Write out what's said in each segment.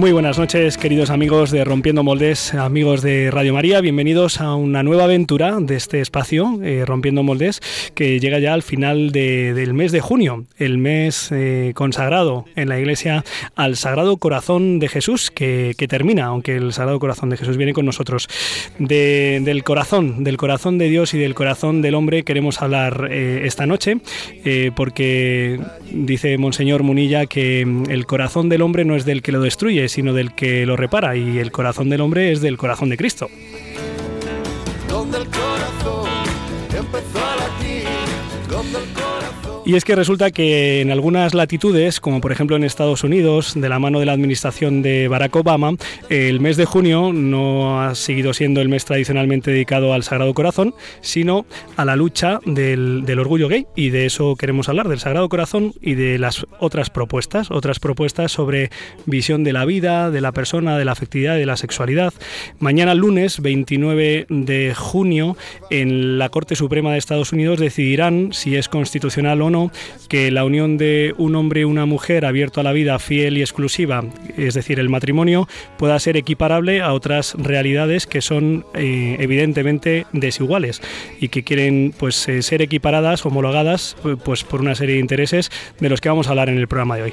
Muy buenas noches, queridos amigos de Rompiendo Moldes, amigos de Radio María. Bienvenidos a una nueva aventura de este espacio, eh, Rompiendo Moldes, que llega ya al final del mes de junio, el mes eh, consagrado en la Iglesia al Sagrado Corazón de Jesús, que, termina, aunque el Sagrado Corazón de Jesús viene con nosotros. del corazón, del corazón de Dios y del corazón del hombre queremos hablar eh, esta noche, porque dice Monseñor Munilla que el corazón del hombre no es del que lo destruye, sino del que lo repara, y el corazón del hombre es del corazón de Cristo. Y es que resulta que en algunas latitudes, como por ejemplo en Estados Unidos, de la mano de la administración de Barack Obama, el mes de junio no ha seguido siendo el mes tradicionalmente dedicado al Sagrado Corazón, sino a la lucha del, orgullo gay. Y de eso queremos hablar, del Sagrado Corazón y de las otras propuestas, otras propuestas sobre visión de la vida, de la persona, de la afectividad, de la sexualidad. Mañana lunes 29 de junio, en la Corte Suprema de Estados Unidos decidirán si es constitucional o no que la unión de un hombre y una mujer abierto a la vida fiel y exclusiva, es decir, el matrimonio, pueda ser equiparable a otras realidades que son eh, evidentemente desiguales y que quieren pues eh, ser equiparadas, homologadas pues por una serie de intereses de los que vamos a hablar en el programa de hoy.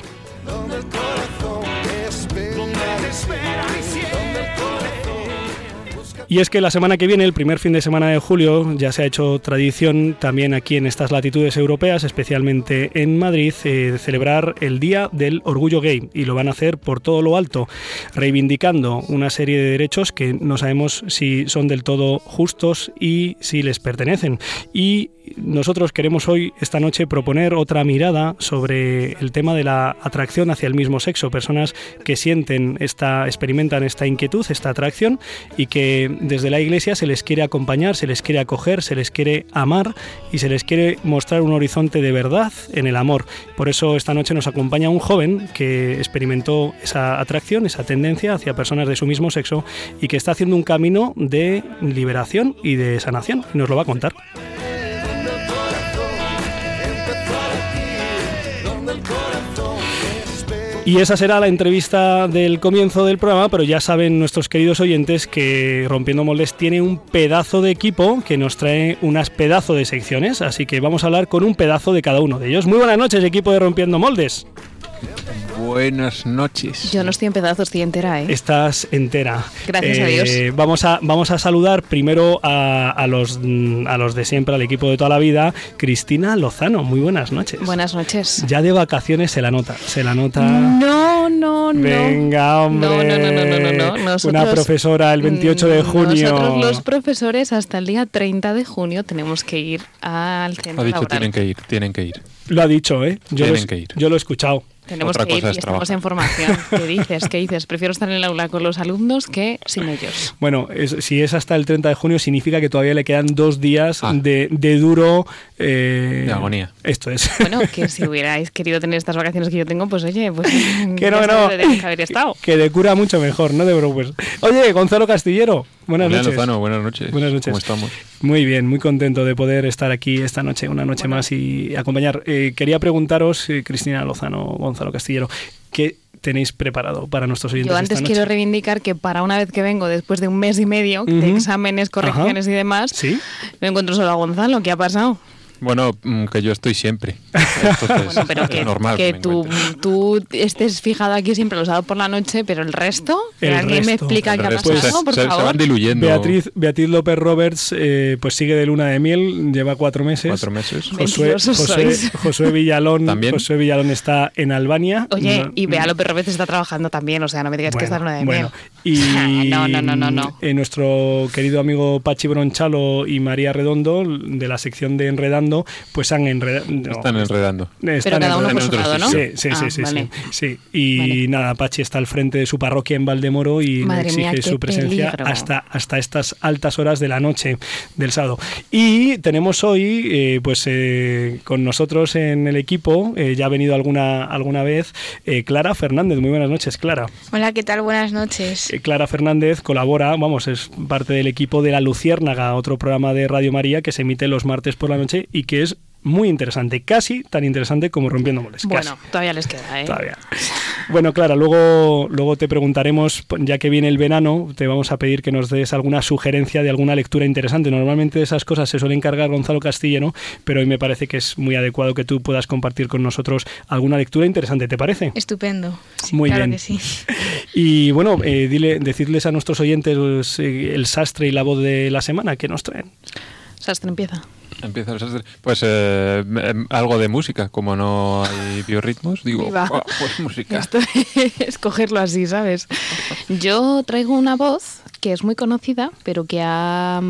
Y es que la semana que viene, el primer fin de semana de julio, ya se ha hecho tradición también aquí en estas latitudes europeas, especialmente en Madrid, eh, celebrar el Día del Orgullo Gay. Y lo van a hacer por todo lo alto, reivindicando una serie de derechos que no sabemos si son del todo justos y si les pertenecen. Y nosotros queremos hoy, esta noche, proponer otra mirada sobre el tema de la atracción hacia el mismo sexo. Personas que sienten esta, experimentan esta inquietud, esta atracción y que desde la iglesia se les quiere acompañar, se les quiere acoger, se les quiere amar y se les quiere mostrar un horizonte de verdad en el amor. Por eso esta noche nos acompaña un joven que experimentó esa atracción, esa tendencia hacia personas de su mismo sexo y que está haciendo un camino de liberación y de sanación. Nos lo va a contar. Y esa será la entrevista del comienzo del programa, pero ya saben nuestros queridos oyentes que Rompiendo Moldes tiene un pedazo de equipo que nos trae unas pedazo de secciones, así que vamos a hablar con un pedazo de cada uno de ellos. Muy buenas noches, equipo de Rompiendo Moldes. Buenas noches. Yo no estoy en pedazos, estoy entera, ¿eh? Estás entera. Gracias a eh, Dios. Vamos a, vamos a saludar primero a, los, a los de siempre, al equipo de toda la vida. Cristina Lozano, muy buenas noches. Buenas noches. Ya de vacaciones se la nota, se la nota. No, no, no. Venga, hombre. No, no, no, no, no. no. Una profesora el 28 de mm, junio. Nosotros los profesores hasta el día 30 de junio tenemos que ir al centro Ha dicho, tienen que ir, tienen que ir. Lo ha dicho, ¿eh? Yo tienen que ir. Yo lo he escuchado. Tenemos que ir y estamos en formación. ¿Qué dices? ¿Qué dices? Prefiero estar en el aula con los alumnos que sin ellos. Bueno, si es hasta el 30 de junio, significa que todavía le quedan dos días ah. de, duro... Eh, de agonía. Esto es. Bueno, que si hubierais querido tener estas vacaciones que yo tengo, pues oye, pues... Que no, no. Que haber estado. Que de cura mucho mejor, no de brokers. Oye, Gonzalo Castillero, buenas noches. buenas noches. Buenas noches. ¿Cómo estamos? Muy bien, muy contento de poder estar aquí esta noche, una noche más y acompañar. Eh, quería preguntaros, eh, Cristina Lozano, Gonzalo Castillero, ¿qué tenéis preparado para nuestros oyentes? Yo antes quiero reivindicar que para una vez que vengo, después de un mes y medio de exámenes, correcciones y demás, ¿Sí? me encuentro solo a Gonzalo. ¿Qué ha pasado? Bueno, mm, que yo estoy siempre. bueno, pero que, normal que, tú, tú, estés fijado aquí siempre los sábados por la noche, pero el resto, el alguien me explica qué ha pasado, por se, favor. Se van diluyendo. Beatriz, Beatriz López Roberts eh, pues sigue de luna de miel, lleva cuatro meses. Cuatro meses. Josué, Josué, Villalón, ¿También? Josué Villalón está en Albania. Oye, y Bea López Roberts está trabajando también, o sea, no me digas que está de luna de bueno, miel. Y no, no, no, no, no. Eh, nuestro querido amigo Pachi Bronchalo y María Redondo, de la sección de Enredando enredando, pues han enredado. están enredando. Pero cada uno por su lado, ¿no? Sí, sí, sí, ah, sí, Y nada, Pachi está al frente de su parroquia en Valdemoro y exige su presencia hasta, hasta estas altas horas de la noche del sábado. Y tenemos hoy, eh, pues eh, con nosotros en el equipo, eh, ya ha venido alguna, alguna vez, Clara Fernández. Muy buenas noches, Clara. Hola, ¿qué tal? Buenas noches. Clara Fernández colabora, vamos, es parte del equipo de La Luciérnaga, otro programa de Radio María que se emite los martes por la noche y que es muy interesante, casi tan interesante como Rompiendo Moles. Bueno, todavía les queda, ¿eh? Todavía. Bueno, Clara, luego, luego te preguntaremos, ya que viene el verano, te vamos a pedir que nos des alguna sugerencia de alguna lectura interesante. Normalmente de esas cosas se suele encargar Gonzalo Castillero, pero hoy me parece que es muy adecuado que tú puedas compartir con nosotros alguna lectura interesante, ¿te parece? Estupendo. muy claro bien. Que sí. Y bueno, eh, dile, decirles a nuestros oyentes eh, el sastre y la voz de la semana que nos traen. Sastre empieza. Empieza Pues eh, em, algo de música, como no hay biorritmos, digo, oh, pues música. Esto es cogerlo así, ¿sabes? Yo traigo una voz que es muy conocida, pero que ha,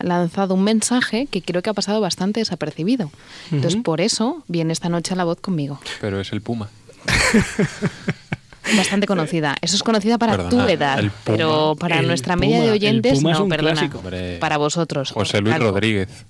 lanzado un mensaje que creo que ha pasado bastante desapercibido. Entonces, por eso viene esta noche la voz conmigo. Pero es el Puma. bastante conocida. Eso es conocida para tu edad, pero para nuestra media de oyentes, no, perdona. Para vosotros. José Luis Rodríguez.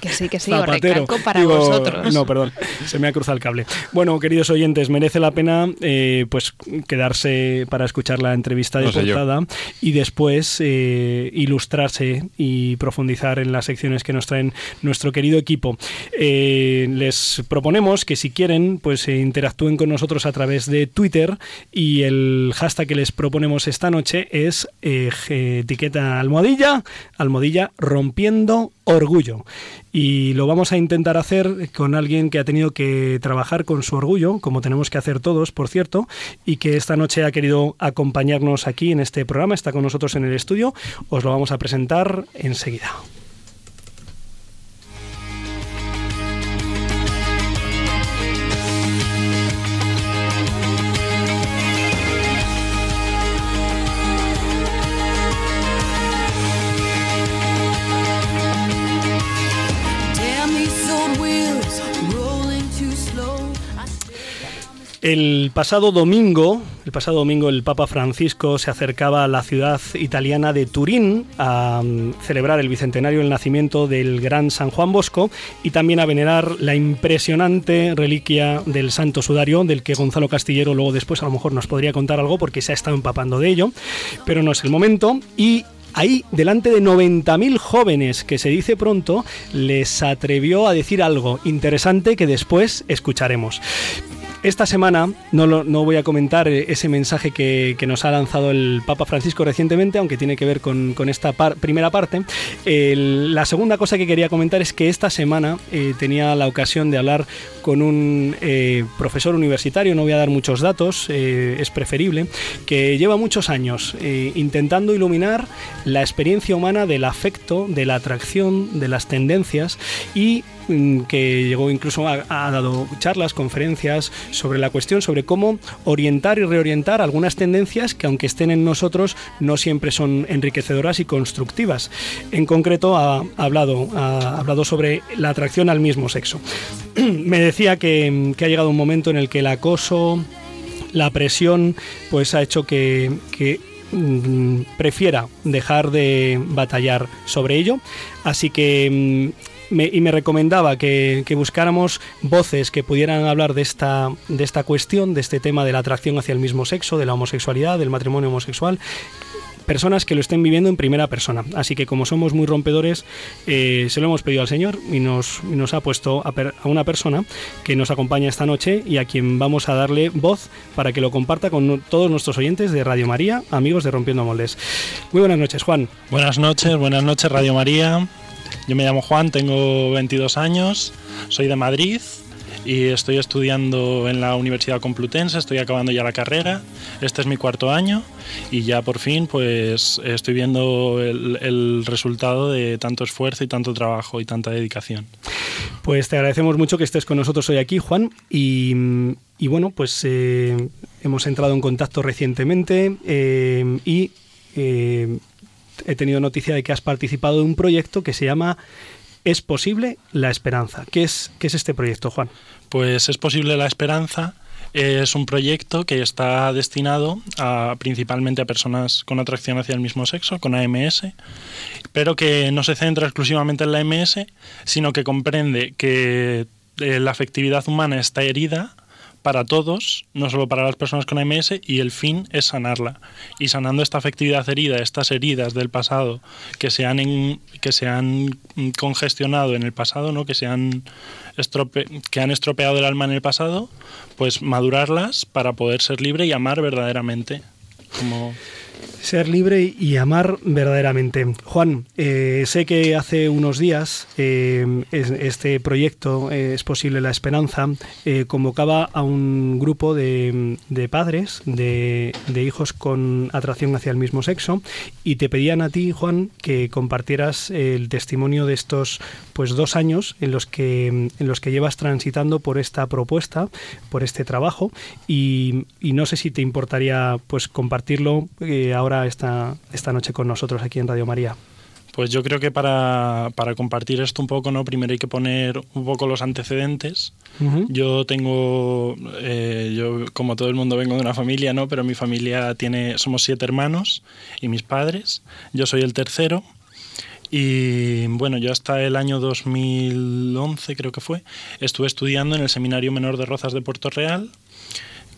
Que sí, que sí, os recalco para vosotros. No, perdón, se me ha cruzado el cable. Bueno, queridos oyentes, merece la pena eh, pues quedarse para escuchar la entrevista de portada y después eh, ilustrarse y profundizar en las secciones que nos traen nuestro querido equipo. Eh, les proponemos que si quieren, pues interactúen con nosotros a través de Twitter y el hashtag que les proponemos esta noche es eh, etiqueta almohadilla, almohadilla rompiendo orgullo. Y lo vamos a intentar hacer con alguien que ha tenido que trabajar con su orgullo, como tenemos que hacer todos, por cierto, y que esta noche ha querido acompañarnos aquí en este programa, está con nosotros en el estudio. Os lo vamos a presentar enseguida. El pasado domingo, el pasado domingo el Papa Francisco se acercaba a la ciudad italiana de Turín a mm, celebrar el bicentenario del nacimiento del gran San Juan Bosco y también a venerar la impresionante reliquia del Santo Sudario del que Gonzalo Castillero luego después a lo mejor nos podría contar algo porque se ha estado empapando de ello, pero no es el momento y ahí, delante de 90.000 jóvenes, que se dice pronto, les atrevió a decir algo interesante que después escucharemos. Esta semana no, no voy a comentar eh, ese mensaje que, nos ha lanzado el Papa Francisco recientemente, aunque tiene que ver con, esta primera parte. la segunda cosa que quería comentar es que esta semana eh, tenía la ocasión de hablar con un eh, profesor universitario, no voy a dar muchos datos, es preferible, que lleva muchos años intentando iluminar la experiencia humana del afecto, de la atracción, de las tendencias y que llegó incluso ha dado charlas, conferencias sobre la cuestión, sobre cómo orientar y reorientar algunas tendencias que aunque estén en nosotros no siempre son enriquecedoras y constructivas. En concreto ha, hablado, ha hablado sobre la atracción al mismo sexo. Me decía que, ha llegado un momento en el que el acoso, la presión, pues ha hecho que, que mm, prefiera dejar de batallar sobre ello. Así que y me recomendaba que, buscáramos voces que pudieran hablar de esta, de esta cuestión, de este tema de la atracción hacia el mismo sexo, de la homosexualidad, del matrimonio homosexual, personas que lo estén viviendo en primera persona. Así que como somos muy rompedores, eh, se lo hemos pedido al Señor y nos, ha puesto a, a, una persona que nos acompaña esta noche y a quien vamos a darle voz para que lo comparta con todos nuestros oyentes de Radio María, amigos de Rompiendo Moldes. Muy buenas noches, Juan. Buenas noches, buenas noches, Radio María. Yo me llamo Juan, tengo 22 años, soy de Madrid y estoy estudiando en la Universidad Complutense, estoy acabando ya la carrera, este es mi cuarto año y ya por fin pues estoy viendo el, resultado de tanto esfuerzo y tanto trabajo y tanta dedicación. Pues te agradecemos mucho que estés con nosotros hoy aquí, Juan, y, bueno, pues eh, hemos entrado en contacto recientemente eh, y... Eh, he tenido noticia de que has participado de un proyecto que se llama Es posible la esperanza. ¿Qué es, qué es este proyecto, Juan? Pues es posible la esperanza es un proyecto que está destinado a, principalmente a personas con atracción hacia el mismo sexo, con AMS, pero que no se centra exclusivamente en la AMS, sino que comprende que eh, la afectividad humana está herida para todos, no solo para las personas con AMS, y el fin es sanarla. Y sanando esta afectividad herida, estas heridas del pasado que se han, que se han congestionado en el pasado, ¿no? que, se han que han estropeado el alma en el pasado, pues madurarlas para poder ser libre y amar verdaderamente. Como ser libre y amar verdaderamente. Juan, eh, sé que hace unos días eh, este proyecto eh, Es posible la esperanza convocaba a un grupo de, padres de, hijos con atracción hacia el mismo sexo y te pedían a ti, Juan, que compartieras el testimonio de estos pues dos años en los que en los que llevas transitando por esta propuesta, por este trabajo y no sé si te importaría pues compartirlo ahora esta, esta noche con nosotros aquí en Radio María? Pues yo creo que para, compartir esto un poco, ¿no? Primero hay que poner un poco los antecedentes. Yo tengo, eh, yo como todo el mundo vengo de una familia, ¿no? Pero mi familia tiene, somos siete hermanos y mis padres. Yo soy el tercero. Y bueno, yo hasta el año 2011 creo que fue, estuve estudiando en el Seminario Menor de Rozas de Puerto Real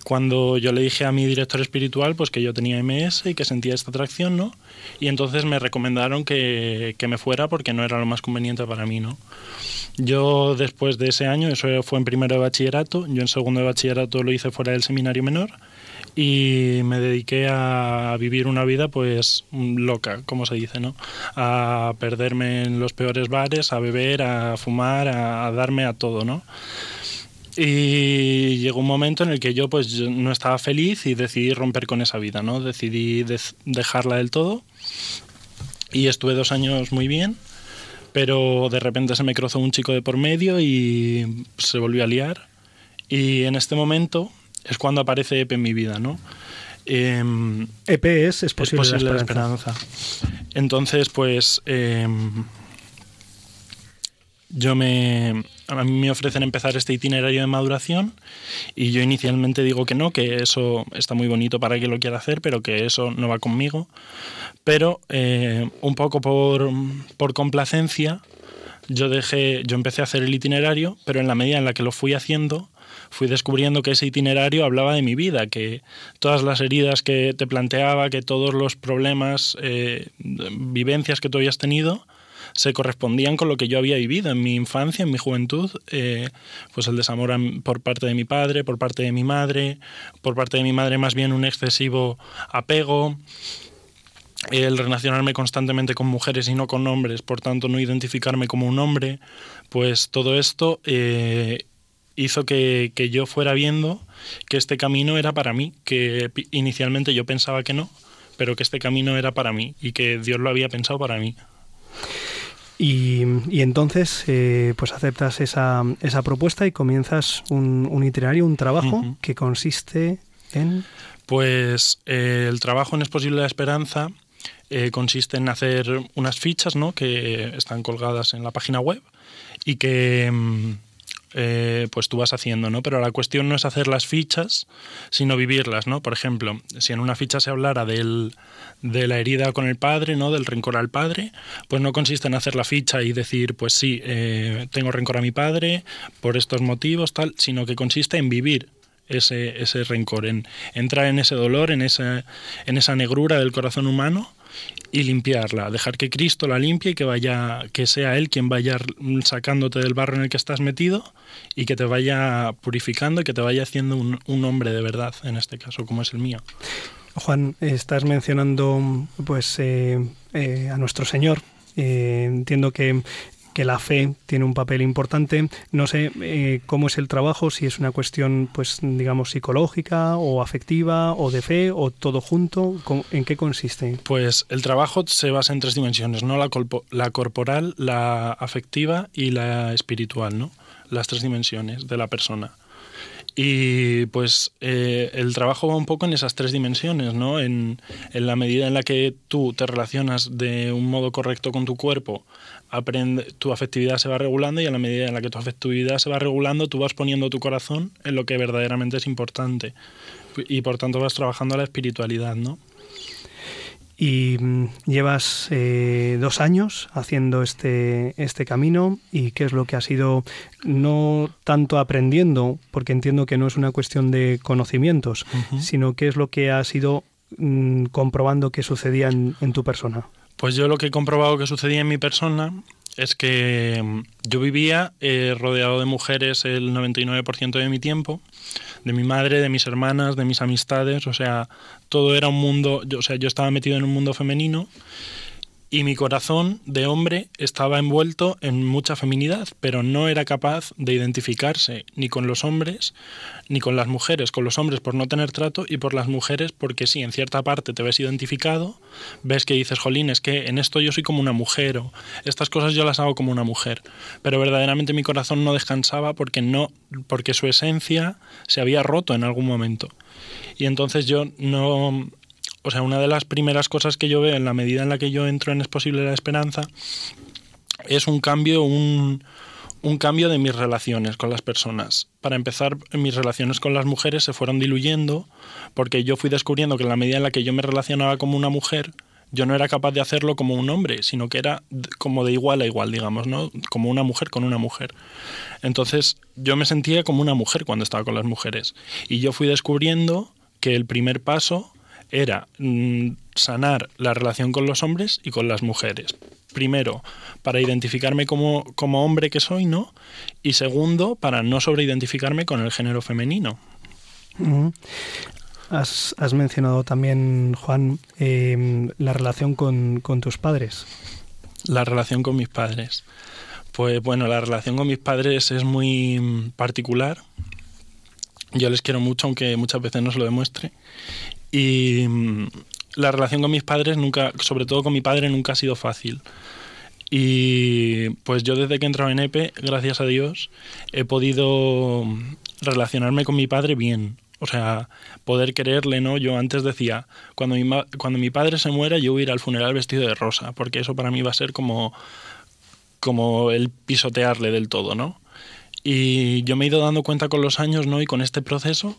cuando yo le dije a mi director espiritual pues que yo tenía MS y que sentía esta atracción, ¿no? Y entonces me recomendaron que, que, me fuera porque no era lo más conveniente para mí, ¿no? Yo después de ese año, eso fue en primero de bachillerato, yo en segundo de bachillerato lo hice fuera del seminario menor y me dediqué a vivir una vida pues loca, como se dice, ¿no? A perderme en los peores bares, a beber, a fumar, a, a darme a todo, ¿no? Y llegó un momento en el que yo pues no estaba feliz y decidí romper con esa vida, ¿no? Decidí dejarla del todo y estuve dos años muy bien, pero de repente se me cruzó un chico de por medio y se volvió a liar. Y en este momento es cuando aparece EP en mi vida, ¿no? EP es, es posible, la, esperanza. Entonces, pues em, yo me a mí me ofrecen empezar este itinerario de maduración y yo inicialmente digo que no, que eso está muy bonito para quien lo quiera hacer, pero que eso no va conmigo. Pero eh, un poco por, por complacencia, yo dejé, yo empecé a hacer el itinerario, pero en la medida en la que lo fui haciendo, fui descubriendo que ese itinerario hablaba de mi vida, que todas las heridas que te planteaba, que todos los problemas, eh, vivencias que tú habías tenido, se correspondían con lo que yo había vivido en mi infancia, en mi juventud, eh, pues el desamor por parte de mi padre, por parte de mi madre, por parte de mi madre más bien un excesivo apego, el relacionarme constantemente con mujeres y no con hombres, por tanto no identificarme como un hombre, pues todo esto eh, hizo que, que, yo fuera viendo que este camino era para mí, que inicialmente yo pensaba que no, pero que este camino era para mí y que Dios lo había pensado para mí. Y, entonces, eh, pues aceptas esa, esa, propuesta y comienzas un, itinerario, un trabajo que consiste en... Pues eh, el trabajo en Es Posible la Esperanza eh, consiste en hacer unas fichas ¿no? que están colgadas en la página web y que... Mm, eh, pues tú vas haciendo, ¿no? Pero la cuestión no es hacer las fichas, sino vivirlas, ¿no? Por ejemplo, si en una ficha se hablara del, de la herida con el padre, ¿no? Del rencor al padre, pues no consiste en hacer la ficha y decir, pues sí, eh, tengo rencor a mi padre por estos motivos, tal, sino que consiste en vivir ese, ese rencor, en entrar en ese dolor, en esa, en esa negrura del corazón humano y limpiarla, dejar que Cristo la limpie y que vaya, que sea Él quien vaya sacándote del barro en el que estás metido y que te vaya purificando y que te vaya haciendo un, hombre de verdad, en este caso, como es el mío. Juan, estás mencionando pues eh, eh, a nuestro Señor. Eh, entiendo que que la fe tiene un papel importante. No sé eh, cómo es el trabajo, si es una cuestión, pues, digamos, psicológica o afectiva o de fe o todo junto. ¿En qué consiste? Pues el trabajo se basa en tres dimensiones, ¿no? La, la corporal, la afectiva y la espiritual, ¿no? Las tres dimensiones de la persona. Y pues eh, el trabajo va un poco en esas tres dimensiones, ¿no? En, en, la medida en la que tú te relacionas de un modo correcto con tu cuerpo, aprende, tu afectividad se va regulando y en la medida en la que tu afectividad se va regulando, tú vas poniendo tu corazón en lo que verdaderamente es importante. Y por tanto vas trabajando la espiritualidad, ¿no? Y mm, llevas eh, dos años haciendo este, este camino y qué es lo que has ido no tanto aprendiendo, porque entiendo que no es una cuestión de conocimientos, sino qué es lo que has ido mm, comprobando que sucedía en, tu persona. Pues yo lo que he comprobado que sucedía en mi persona es que mm, yo vivía eh, rodeado de mujeres el 99% de mi tiempo de mi madre, de mis hermanas, de mis amistades, o sea, todo era un mundo, yo, o sea, yo estaba metido en un mundo femenino y mi corazón de hombre estaba envuelto en mucha feminidad, pero no era capaz de identificarse ni con los hombres ni con las mujeres, con los hombres por no tener trato y por las mujeres porque sí, en cierta parte te ves identificado, ves que dices, jolín, es que en esto yo soy como una mujer o estas cosas yo las hago como una mujer, pero verdaderamente mi corazón no descansaba porque no porque su esencia se había roto en algún momento. Y entonces yo no o sea, una de las primeras cosas que yo veo en la medida en la que yo entro en Es posible la esperanza es un cambio, un, cambio de mis relaciones con las personas. Para empezar, mis relaciones con las mujeres se fueron diluyendo porque yo fui descubriendo que en la medida en la que yo me relacionaba como una mujer, yo no era capaz de hacerlo como un hombre, sino que era como de igual a igual, digamos, ¿no? Como una mujer con una mujer. Entonces, yo me sentía como una mujer cuando estaba con las mujeres. Y yo fui descubriendo que el primer paso era mm, sanar la relación con los hombres y con las mujeres. Primero, para identificarme como, como hombre que soy, ¿no? Y segundo, para no sobreidentificarme con el género femenino. has, mencionado también, Juan, em, la relación con, con tus padres. La relación con mis padres. Pues bueno, la relación con mis padres es muy mm, particular. Yo les quiero mucho, aunque muchas veces no se lo demuestre. Y mm, la relación con mis padres nunca, sobre todo con mi padre, nunca ha sido fácil. Y pues yo desde que he entrado en EPE, gracias a Dios, he podido relacionarme con mi padre bien. O sea, poder quererle, ¿no? Yo antes decía, cuando mi, cuando mi padre se muera, yo voy a ir al funeral vestido de rosa, porque eso para mí va a ser como, como el pisotearle del todo, ¿no? Y yo me he ido dando cuenta con los años, ¿no? Y con este proceso,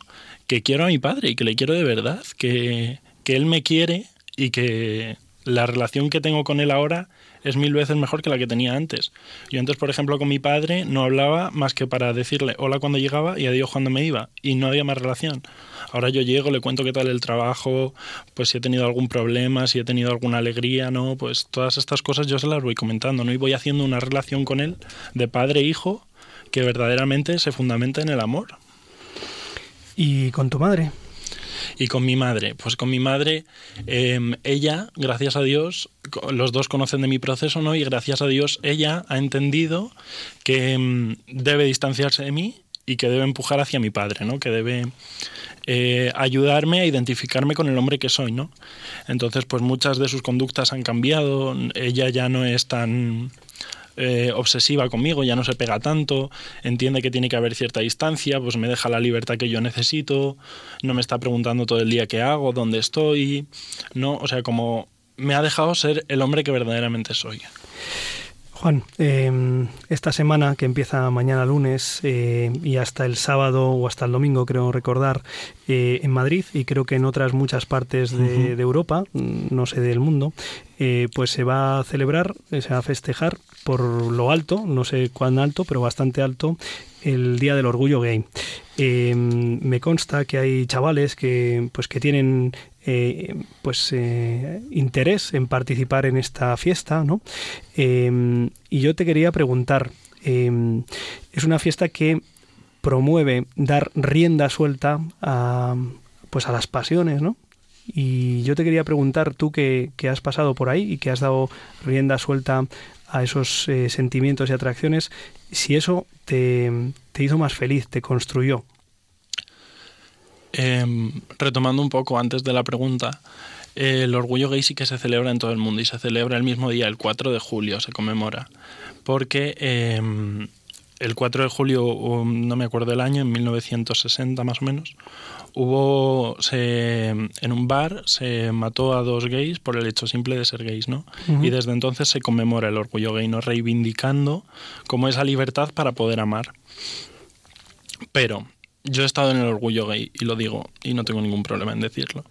que quiero a mi padre y que le quiero de verdad, que, que él me quiere y que la relación que tengo con él ahora es mil veces mejor que la que tenía antes. Yo antes, por ejemplo, con mi padre no hablaba más que para decirle hola cuando llegaba y adiós cuando me iba, y no había más relación. Ahora yo llego, le cuento qué tal el trabajo, pues si he tenido algún problema, si he tenido alguna alegría, ¿no? Pues todas estas cosas yo se las voy comentando, ¿no? Y voy haciendo una relación con él de padre-hijo e que verdaderamente se fundamenta en el amor. ¿Y con tu madre? Y con mi madre, pues con mi madre, em, ella, gracias a Dios, los dos conocen de mi proceso, ¿no? Y gracias a Dios ella ha entendido que em, debe distanciarse de mí y que debe empujar hacia mi padre, ¿no? Que debe eh, ayudarme a identificarme con el hombre que soy, ¿no? Entonces, pues muchas de sus conductas han cambiado, ella ya no es tan eh, obsesiva conmigo, ya no se pega tanto, entiende que tiene que haber cierta distancia, pues me deja la libertad que yo necesito, no me está preguntando todo el día qué hago, dónde estoy, no, o sea, como me ha dejado ser el hombre que verdaderamente soy. Juan, em, esta semana que empieza mañana lunes eh, y hasta el sábado o hasta el domingo, creo recordar, eh, en Madrid y creo que en otras muchas partes de, de Europa, no sé del mundo, pues se va a celebrar, se va a festejar por lo alto, no sé cuán alto, pero bastante alto, el Día del Orgullo Gay. Em, me consta que hay chavales que, pues, que tienen eh, pues, eh, interés en participar en esta fiesta, ¿no? Em, y yo te quería preguntar, em, es una fiesta que promueve dar rienda suelta a, pues, a las pasiones, ¿no? Y yo te quería preguntar, tú que, que, has pasado por ahí y que has dado rienda suelta a esos eh, sentimientos y atracciones, si eso te, hizo más feliz, te construyó. Em, retomando un poco antes de la pregunta, el orgullo gay sí que se celebra en todo el mundo y se celebra el mismo día, el 4 de julio, se conmemora, porque em, el 4 de julio, um, no me acuerdo el año, en 1960 más o menos, hubo en un bar se mató a dos gays por el hecho simple de ser gays, ¿no? Y desde entonces se conmemora el orgullo gay, ¿no? Reivindicando como esa libertad para poder amar. Pero yo he estado en el orgullo gay y lo digo y no tengo ningún problema en decirlo.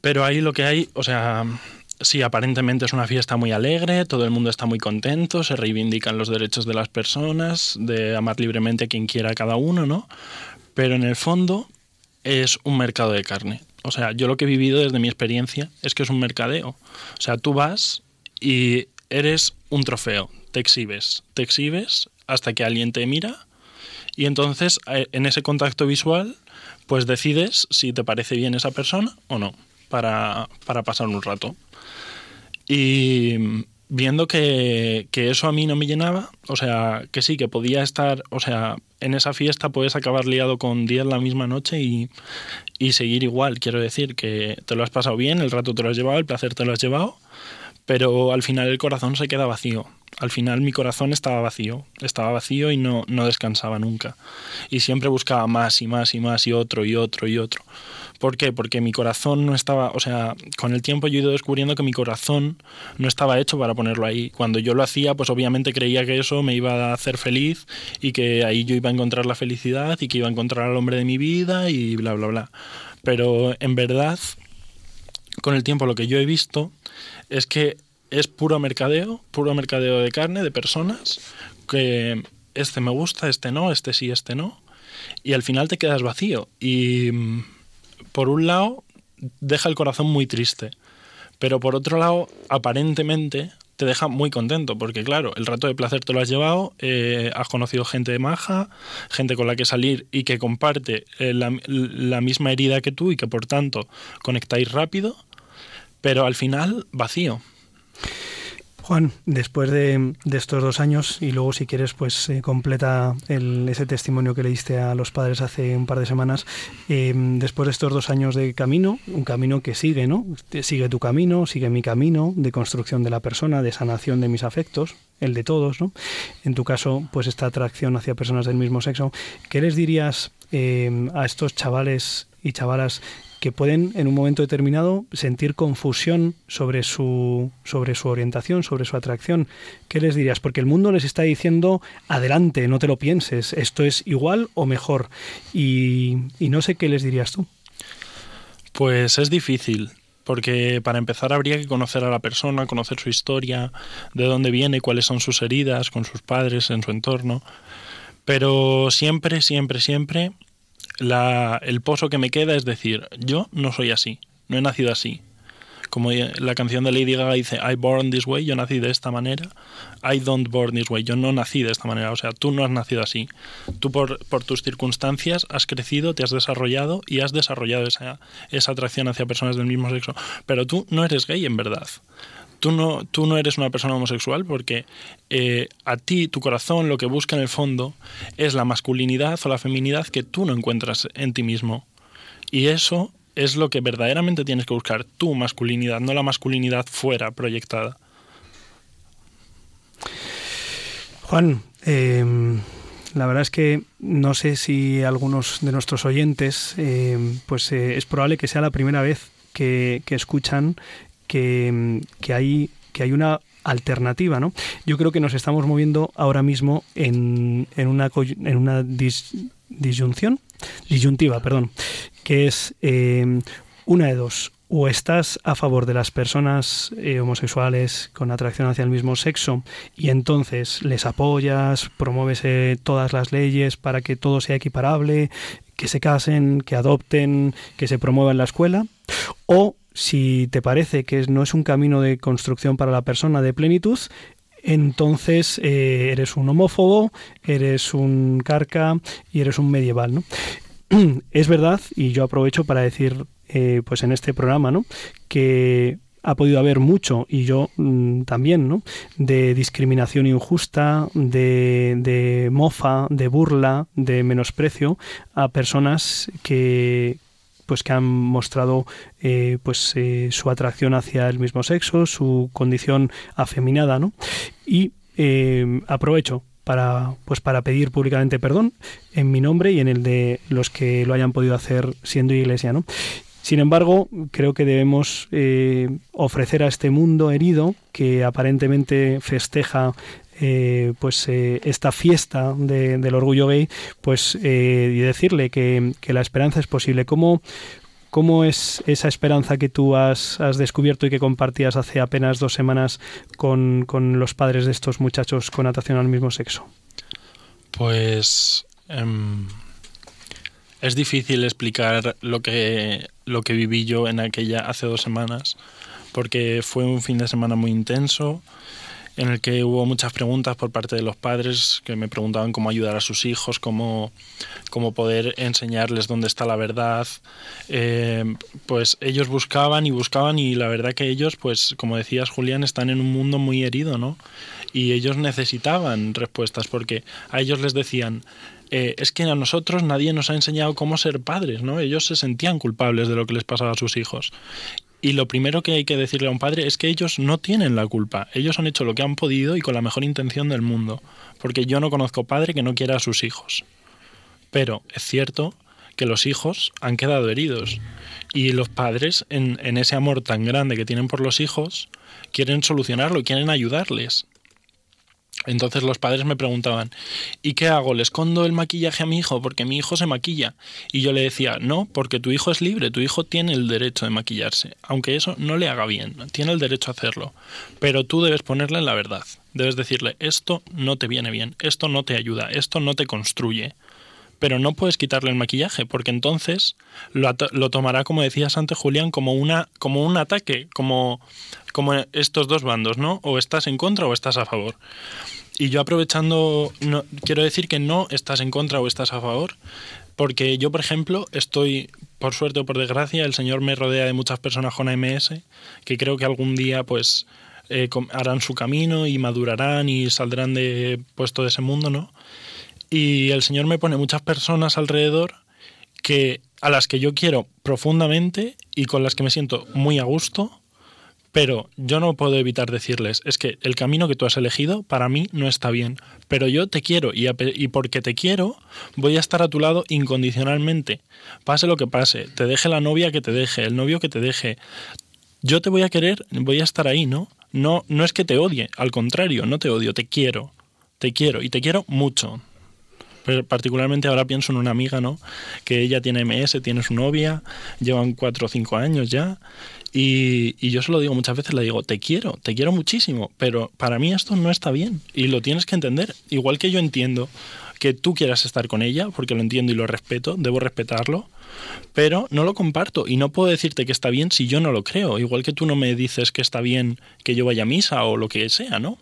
Pero ahí lo que hay, o sea, sí, aparentemente es una fiesta muy alegre, todo el mundo está muy contento, se reivindican los derechos de las personas, de amar libremente a quien quiera cada uno, ¿no? Pero en el fondo es un mercado de carne. O sea, yo lo que he vivido desde mi experiencia es que es un mercadeo. O sea, tú vas y eres un trofeo, te exhibes, te exhibes hasta que alguien te mira y entonces eh, en ese contacto visual pues decides si te parece bien esa persona o no para, para pasar un rato. Y viendo que, eso a mí no me llenaba, o sea, que sí, que podía estar, o sea, en esa fiesta puedes acabar liado con 10 la misma noche y, y seguir igual. Quiero decir que te lo has pasado bien, el rato te lo has llevado, el placer te lo has llevado, pero al final el corazón se queda vacío. Al final mi corazón estaba vacío, estaba vacío y no, no descansaba nunca. Y siempre buscaba más y más y más y otro y otro y otro. ¿Por qué? Porque mi corazón no estaba, o sea, con el tiempo yo he ido descubriendo que mi corazón no estaba hecho para ponerlo ahí. Cuando yo lo hacía, pues obviamente creía que eso me iba a hacer feliz y que ahí yo iba a encontrar la felicidad y que iba a encontrar al hombre de mi vida y bla, bla, bla. Pero en verdad, con el tiempo lo que yo he visto es que es puro mercadeo, puro mercadeo de carne, de personas, que este me gusta, este no, este sí, este no, y al final te quedas vacío. Y por un lado, deja el corazón muy triste, pero por otro lado, aparentemente te deja muy contento, porque claro, el rato de placer te lo has llevado, eh, has conocido gente de maja, gente con la que salir y que comparte eh, la, la misma herida que tú y que por tanto conectáis rápido, pero al final vacío. Juan, después de, estos dos años, y luego si quieres, pues eh, completa ese testimonio que le diste a los padres hace un par de semanas, em, después de estos dos años de camino, un camino que sigue, ¿no? Sigue tu camino, sigue mi camino de construcción de la persona, de sanación de mis afectos, el de todos, ¿no? En tu caso, pues esta atracción hacia personas del mismo sexo. ¿Qué les dirías em, a estos chavales y chavalas que pueden en un momento determinado sentir confusión sobre su, sobre su orientación, sobre su atracción. ¿Qué les dirías? Porque el mundo les está diciendo, adelante, no te lo pienses, esto es igual o mejor. Y, y no sé qué les dirías tú. Pues es difícil, porque para empezar habría que conocer a la persona, conocer su historia, de dónde viene, cuáles son sus heridas con sus padres, en su entorno. Pero siempre, siempre, siempre la, el pozo que me queda es decir, yo no soy así, no he nacido así. Como la canción de Lady Gaga dice, I born this way, yo nací de esta manera. I don't born this way, yo no nací de esta manera. O sea, tú no has nacido así. Tú por, tus circunstancias has crecido, te has desarrollado y has desarrollado esa, esa atracción hacia personas del mismo sexo. Pero tú no eres gay en verdad tú no, tú no eres una persona homosexual porque eh, a ti, tu corazón, lo que busca en el fondo es la masculinidad o la feminidad que tú no encuentras en ti mismo. Y eso es lo que verdaderamente tienes que buscar, tu masculinidad, no la masculinidad fuera proyectada. Juan, em, la verdad es que no sé si algunos de nuestros oyentes, em, pues eh, es probable que sea la primera vez que, que escuchan que, hay, que hay una alternativa, ¿no? Yo creo que nos estamos moviendo ahora mismo en, en una, en una disyunción, disyuntiva, perdón, que es eh, una de dos. O estás a favor de las personas eh, homosexuales con atracción hacia el mismo sexo y entonces les apoyas, promueves eh, todas las leyes para que todo sea equiparable, que se casen, que adopten, que se promueva en la escuela, o si te parece que no es un camino de construcción para la persona de plenitud, entonces eh, eres un homófobo, eres un carca y eres un medieval, ¿no? Es verdad, y yo aprovecho para decir, eh, pues en este programa, ¿no? Que ha podido haber mucho, y yo mm, también, ¿no? De discriminación injusta, de, de mofa, de burla, de menosprecio a personas que, pues que han mostrado eh, pues eh, su atracción hacia el mismo sexo, su condición afeminada, ¿no? Y eh, aprovecho para, pues para pedir públicamente perdón en mi nombre y en el de los que lo hayan podido hacer siendo iglesia. ¿no? Sin embargo, creo que debemos ofrecer a este mundo herido que aparentemente festeja eh, pues eh, esta fiesta del orgullo gay, pues y decirle que, la esperanza es posible. ¿Cómo, ¿Cómo es esa esperanza que tú has, descubierto y que compartías hace apenas dos semanas con, los padres de estos muchachos con natación al mismo sexo? Pues em, es difícil explicar lo que, lo que viví yo en aquella hace dos semanas, porque fue un fin de semana muy intenso en el que hubo muchas preguntas por parte de los padres que me preguntaban cómo ayudar a sus hijos, cómo, cómo poder enseñarles dónde está la verdad. Eh, pues ellos buscaban y buscaban y la verdad que ellos, pues como decías Julián, están en un mundo muy herido, ¿no? Y ellos necesitaban respuestas porque a ellos les decían, eh, es que a nosotros nadie nos ha enseñado cómo ser padres, ¿no? Ellos se sentían culpables de lo que les pasaba a sus hijos. Y lo primero que hay que decirle a un padre es que ellos no tienen la culpa. Ellos han hecho lo que han podido y con la mejor intención del mundo. Porque yo no conozco padre que no quiera a sus hijos. Pero es cierto que los hijos han quedado heridos. Y los padres, en, en ese amor tan grande que tienen por los hijos, quieren solucionarlo, quieren ayudarles. Entonces los padres me preguntaban, ¿y qué hago? ¿Le escondo el maquillaje a mi hijo porque mi hijo se maquilla? Y yo le decía, no, porque tu hijo es libre, tu hijo tiene el derecho de maquillarse, aunque eso no le haga bien, tiene el derecho a hacerlo. Pero tú debes ponerle la verdad, debes decirle, esto no te viene bien, esto no te ayuda, esto no te construye. Pero no puedes quitarle el maquillaje, porque entonces lo, lo tomará, como decías antes, Julián, como, una, como un ataque, como, como estos dos bandos, ¿no? O estás en contra o estás a favor. Y yo aprovechando, no, quiero decir que no estás en contra o estás a favor, porque yo, por ejemplo, estoy, por suerte o por desgracia, el Señor me rodea de muchas personas con AMS, que creo que algún día, pues, eh, harán su camino y madurarán y saldrán de puesto de ese mundo, ¿no? Y el Señor me pone muchas personas alrededor que a las que yo quiero profundamente y con las que me siento muy a gusto, pero yo no puedo evitar decirles, es que el camino que tú has elegido para mí no está bien, pero yo te quiero y, y, porque te quiero voy a estar a tu lado incondicionalmente. Pase lo que pase, te deje la novia que te deje, el novio que te deje. Yo te voy a querer, voy a estar ahí, ¿no? No, no es que te odie, al contrario, no te odio, te quiero, te quiero y te quiero mucho. Particularmente ahora pienso en una amiga, ¿no? Que ella tiene MS, tiene su novia, llevan cuatro o cinco años ya y, yo se lo digo muchas veces, le digo, te quiero, te quiero muchísimo, pero para mí esto no está bien y lo tienes que entender. Igual que yo entiendo que tú quieras estar con ella, porque lo entiendo y lo respeto, debo respetarlo, pero no lo comparto y no puedo decirte que está bien si yo no lo creo. Igual que tú no me dices que está bien que yo vaya a misa o lo que sea, ¿no?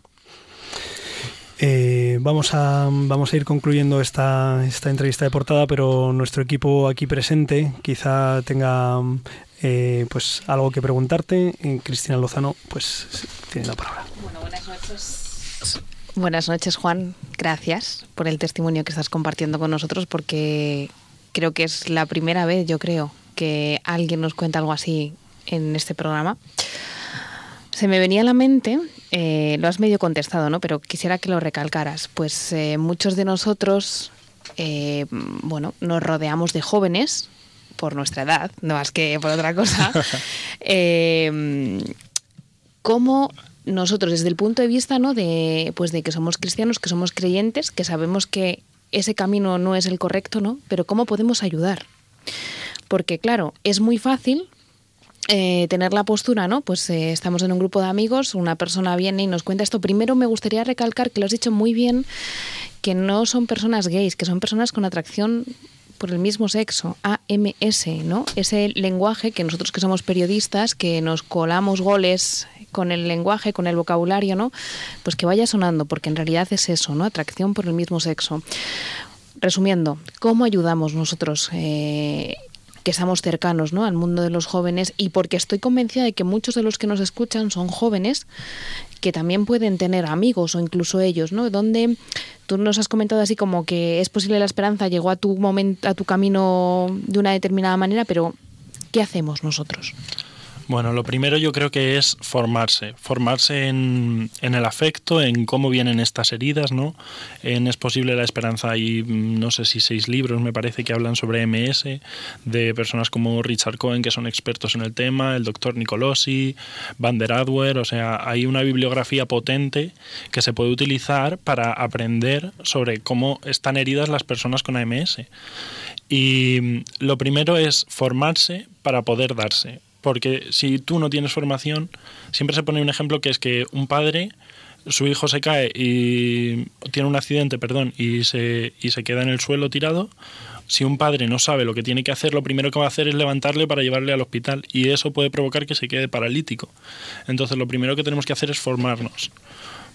Eh, vamos, a, vamos a ir concluyendo esta, esta entrevista de portada, pero nuestro equipo aquí presente quizá tenga eh, pues algo que preguntarte. Eh, Cristina Lozano, pues tiene la palabra. Bueno, buenas noches. Buenas noches, Juan. Gracias por el testimonio que estás compartiendo con nosotros, porque creo que es la primera vez, yo creo, que alguien nos cuenta algo así en este programa. Se me venía a la mente, eh, lo has medio contestado, ¿no? Pero quisiera que lo recalcaras. Pues muchos de nosotros, bueno, nos rodeamos de jóvenes por nuestra edad, no más que por otra cosa, eh, cómo nosotros desde el punto de vista ¿no? de, pues de que somos cristianos, que somos creyentes, que sabemos que ese camino no es el correcto, ¿no? Pero cómo podemos ayudar. Porque claro, es muy fácil eh, tener la postura, ¿no? Pues eh, estamos en un grupo de amigos, una persona viene y nos cuenta esto. Primero me gustaría recalcar que lo has dicho muy bien, que no son personas gays, que son personas con atracción por el mismo sexo, AMS, ¿no? Ese lenguaje que nosotros que somos periodistas, que nos colamos goles con el lenguaje, con el vocabulario, ¿no? Pues que vaya sonando, porque en realidad es eso, ¿no? Atracción por el mismo sexo. Resumiendo, ¿cómo ayudamos nosotros eh, que estamos cercanos ¿no? al mundo de los jóvenes y porque estoy convencida de que muchos de los que nos escuchan son jóvenes que también pueden tener amigos o incluso ellos, ¿no? Donde tú nos has comentado así como que es posible la esperanza llegó a tu momento, a tu camino de una determinada manera, pero ¿qué hacemos nosotros? Bueno, lo primero yo creo que es formarse, formarse en, el afecto, en cómo vienen estas heridas, ¿no? En Es posible la esperanza hay, mm, no sé si seis libros, me parece, que hablan sobre MS, de personas como Richard Cohen, que son expertos en el tema, el doctor Nicolosi, Van der Adwer, o sea, hay una bibliografía potente que se puede utilizar para aprender sobre cómo están heridas las personas con AMS. Y mm, lo primero es formarse para poder darse porque si tú no tienes formación, siempre se pone un ejemplo que es que un padre, su hijo se cae y tiene un accidente, perdón, y se, y se queda en el suelo tirado. Si un padre no sabe lo que tiene que hacer, lo primero que va a hacer es levantarle para llevarle al hospital y eso puede provocar que se quede paralítico. Entonces lo primero que tenemos que hacer es formarnos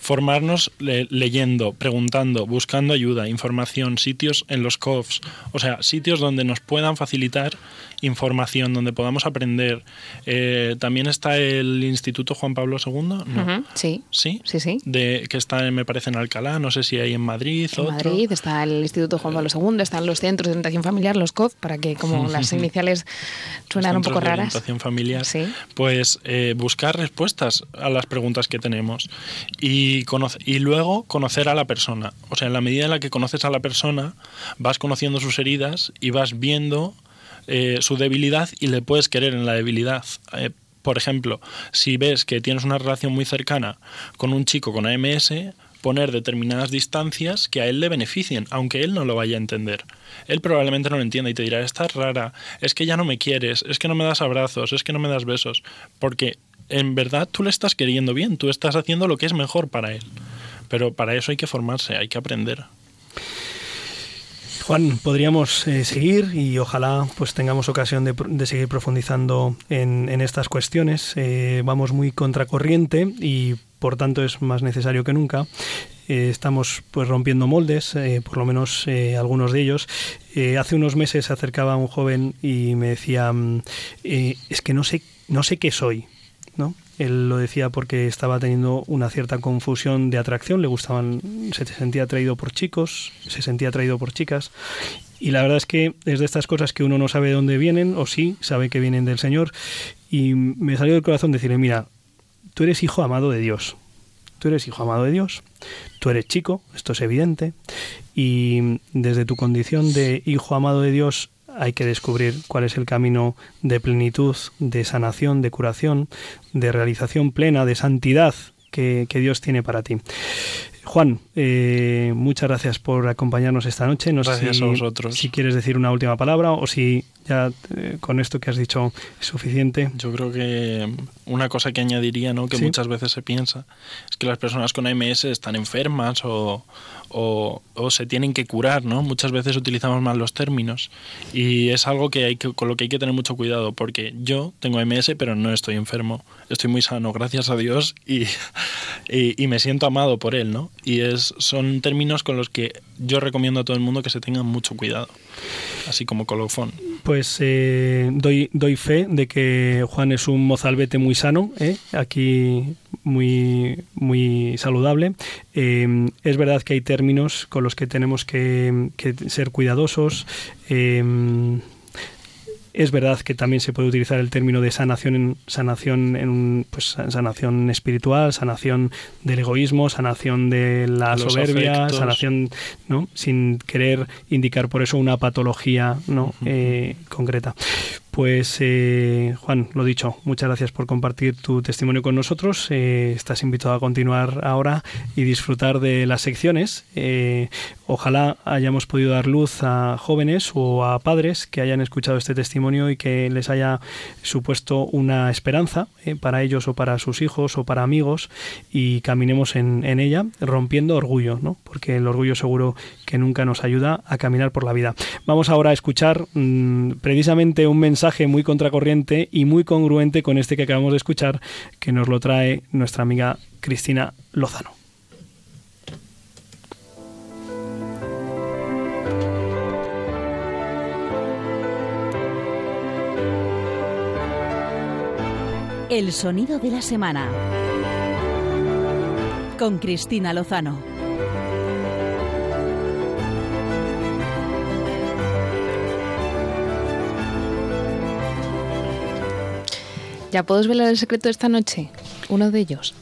formarnos leyendo, preguntando, buscando ayuda, información, sitios en los COFs, o sea, sitios donde nos puedan facilitar información, donde podamos aprender. Eh, también está el Instituto Juan Pablo II, ¿no? sí. sí. Sí, sí. De, que está, me parece, en Alcalá, no sé si hay en Madrid. En Madrid está el Instituto Juan Pablo II, están los centros de orientación familiar, los COF, para que como las iniciales suenan un poco raras. De orientación familiar. Sí. Pues eh, buscar respuestas a las preguntas que tenemos y, y luego conocer a la persona. O sea, en la medida en la que conoces a la persona, vas conociendo sus heridas y vas viendo eh, su debilidad y le puedes querer en la debilidad. Eh, por ejemplo, si ves que tienes una relación muy cercana con un chico con AMS, poner determinadas distancias que a él le beneficien, aunque él no lo vaya a entender. Él probablemente no lo entienda y te dirá, estás rara, es que ya no me quieres, es que no me das abrazos, es que no me das besos, porque en verdad tú le estás queriendo bien, tú estás haciendo lo que es mejor para él. Pero para eso hay que formarse, hay que aprender. Juan, podríamos eh, seguir y ojalá pues tengamos ocasión de, seguir profundizando en, estas cuestiones. Eh, vamos muy contracorriente y por tanto es más necesario que nunca. Eh, estamos pues rompiendo moldes, por lo menos algunos de ellos. hace unos meses se acercaba un joven y me decía mm, es que no sé no sé qué soy, ¿no? Él lo decía porque estaba teniendo una cierta confusión de atracción, le gustaban, se sentía atraído por chicos, se sentía atraído por chicas. Y la verdad es que es de estas cosas que uno no sabe de dónde vienen, o sí, sabe que vienen del Señor. Y me salió del corazón decirle, mira, tú eres hijo amado de Dios. Tú eres hijo amado de Dios, tú eres chico, esto es evidente, y desde tu condición de hijo amado de Dios hay que descubrir cuál es el camino de plenitud, de sanación, de curación, de realización plena, de santidad que, Dios tiene para ti. Juan, eh, muchas gracias por acompañarnos esta noche. No gracias a vosotros. Si quieres decir una última palabra o si ya eh, con esto que has dicho es suficiente. Yo creo que una cosa que añadiría, ¿no? que muchas veces se piensa, es que las personas con AMS están enfermas o, o, se tienen que curar, ¿no? Muchas veces utilizamos mal los términos y es algo que hay que, con lo que hay que tener mucho cuidado porque yo tengo MS pero no estoy enfermo, estoy muy sano, gracias a Dios y, y, me siento amado por él, ¿no? Y es, son términos con los que yo recomiendo a todo el mundo que se tengan mucho cuidado, así como colofón. Pues eh, doy, doy fe de que Juan es un mozalbete muy sano, ¿eh? aquí muy, muy saludable. Eh, es verdad que hay términos con los que tenemos que, ser cuidadosos. Es verdad que también se puede utilizar el término de sanación en sanación en pues sanación espiritual, sanación del egoísmo, sanación de la soberbia, sanación, ¿no? Sin querer indicar por eso una patología, ¿no? Eh, concreta. Pues eh, Juan, lo dicho, muchas gracias por compartir tu testimonio con nosotros. Eh, estás invitado a continuar ahora y disfrutar de las secciones. Eh, ojalá hayamos podido dar luz a jóvenes o a padres que hayan escuchado este testimonio y que les haya supuesto una esperanza para ellos o para sus hijos o para amigos y caminemos en, ella rompiendo orgullo, ¿no? porque el orgullo seguro que nunca nos ayuda a caminar por la vida. Vamos ahora a escuchar mm, precisamente un mensaje muy contracorriente y muy congruente con este que acabamos de escuchar, que nos lo trae nuestra amiga Cristina Lozano. El sonido de la semana. Con Cristina Lozano. ¿Ya puedo desvelar el secreto de esta noche? Uno de ellos.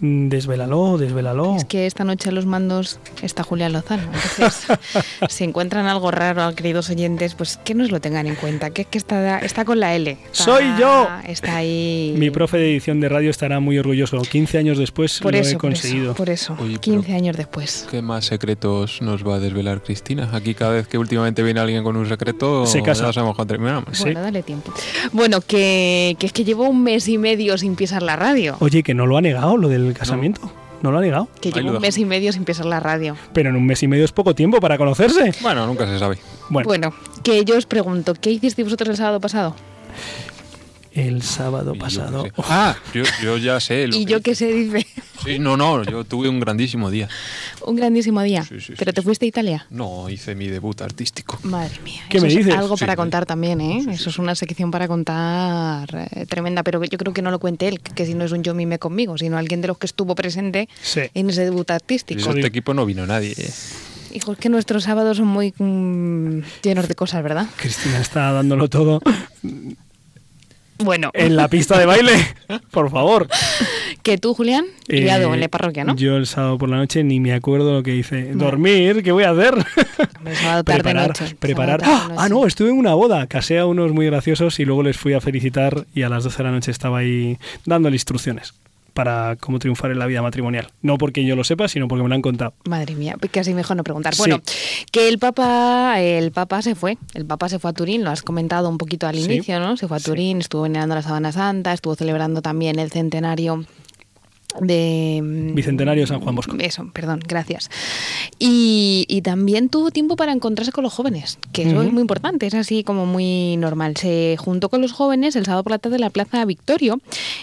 Desvélalo, desvélalo. Es que esta noche a los mandos está Julián Lozano. Entonces, si encuentran algo raro, queridos oyentes, pues que nos lo tengan en cuenta. Que es que está, está con la L. ¡Soy yo! Está ahí. Mi profe de edición de radio estará muy orgulloso. 15 años después por lo eso, he conseguido. Por eso, por eso. 15 años después. ¿Qué más secretos nos va a desvelar Cristina? Aquí cada vez que últimamente viene alguien con un secreto, Se casa. ya sabemos cuándo terminamos. Bueno, dale tiempo. Bueno, que, que es que llevo un mes y medio sin pisar la radio. Oye, que no lo ha negado lo del casamiento. No, lo ha negado. Que lo un mes y medio sin pisar la radio. Pero en un mes y medio es poco tiempo para conocerse. Bueno, nunca se sabe. Bueno, Bueno, que yo os pregunto, ¿qué hicisteis vosotros el sábado pasado? El sábado yo pasado. sé. Ah, yo, yo ya sé. Lo Y que yo qué sé, dice, Sí, no, no, yo tuve un grandísimo día. un grandísimo día. Sí, sí, ¿Pero sí, te sí. fuiste a Italia? No, hice mi debut artístico. Madre mía. ¿Qué eso me es dices? algo Sí, para sí. contar también, ¿eh? Eso es una sección para contar eh, tremenda, pero yo creo que no lo cuente él, que si no es un yo mime conmigo, sino alguien de los que estuvo presente Sí. en ese debut artístico. de este equipo no vino nadie. eh. Hijo, es que nuestros sábados son muy mm, llenos de cosas, ¿verdad? Cristina está dándolo todo Bueno, en la pista de baile. Por favor. que tú, Julián, Eh, liado en la parroquia, ¿no? Yo el sábado por la noche ni me acuerdo lo que hice. Dormir, ¿qué voy a hacer? Hombre, sábado tarde preparar, noche. preparar. Sábado ¡Ah! Ah, no, estuve en una boda. Casé a unos muy graciosos y luego les fui a felicitar y a las 12 de la noche estaba ahí dándole instrucciones para cómo triunfar en la vida matrimonial. No porque yo lo sepa, sino porque me lo han contado. Madre mía, pues casi mejor no preguntar. Sí. Bueno, que el Papa, el Papa se fue, el Papa se fue a Turín, lo has comentado un poquito al Sí. inicio, ¿no? Se fue a Sí. Turín, estuvo venerando la Sábana Santa, estuvo celebrando también el centenario de Bicentenario San Juan Bosco. Eso, perdón, gracias. Y, y también tuvo tiempo para encontrarse con los jóvenes, que eso es muy importante, es así como muy normal. Se juntó con los jóvenes el sábado por la tarde en la Plaza Victorio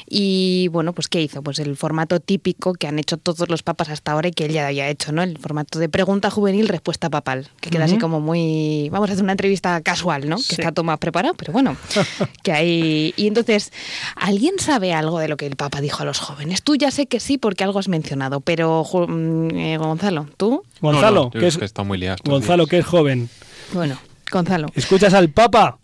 y bueno, pues ¿qué hizo? Pues el formato típico que han hecho todos los papas hasta ahora y que él ya había hecho, ¿no? El formato de pregunta juvenil, respuesta papal, que queda así como muy... Vamos a hacer una entrevista casual, ¿no? Que está todo más preparado, pero bueno, que hay... Y entonces, ¿alguien sabe algo de lo que el Papa dijo a los jóvenes? Tú ya sé que sí porque algo has mencionado, pero mm, eh, Gonzalo, ¿tú? Gonzalo, No, no, que es, que está muy liado Gonzalo, días. que es joven. Bueno, Gonzalo. ¿Escuchas al Papa?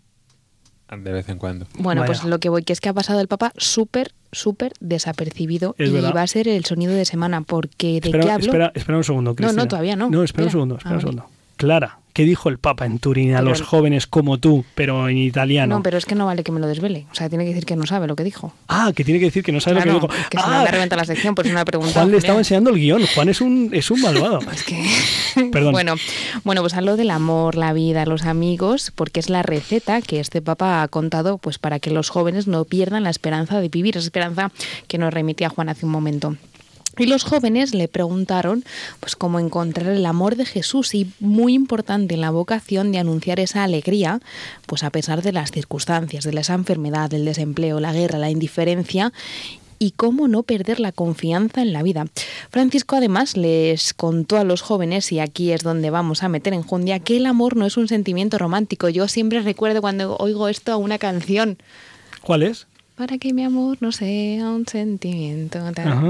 De vez en cuando. Bueno, Vaya. pues lo que voy, que es que ha pasado el Papa súper, súper desapercibido Es y verdad. va a ser el sonido de semana, porque ¿de Espera, qué hablo? espera, espera un segundo, No, no, Cristina. todavía no. No, espera, un segundo, espera Ah, un vale. Clara, ¿qué dijo el Papa en Turín a Pero los jóvenes como tú, pero en italiano? No, pero es que no vale que me lo desvele. O sea, tiene que decir que no sabe lo que dijo. Ah, que tiene que decir que no sabe Claro, lo que dijo. que ah, me reventa la sección, pues una pregunta. Juan le estaba enseñando el guion. Juan es un, es un malvado. Es que... Perdón. Bueno, bueno, pues hablo del amor, la vida, los amigos, porque es la receta que este Papa ha contado pues para que los jóvenes no pierdan la esperanza de vivir, esa esperanza que nos remitía Juan hace un momento. Y los jóvenes le preguntaron pues cómo encontrar el amor de Jesús y muy importante en la vocación de anunciar esa alegría, pues a pesar de las circunstancias, de esa enfermedad, del desempleo, la guerra, la indiferencia y cómo no perder la confianza en la vida. Francisco además les contó a los jóvenes, y aquí es donde vamos a meter en jundia, que el amor no es un sentimiento romántico. Yo siempre recuerdo cuando oigo esto a una canción. ¿Cuál es? Para que mi amor no sea un sentimiento.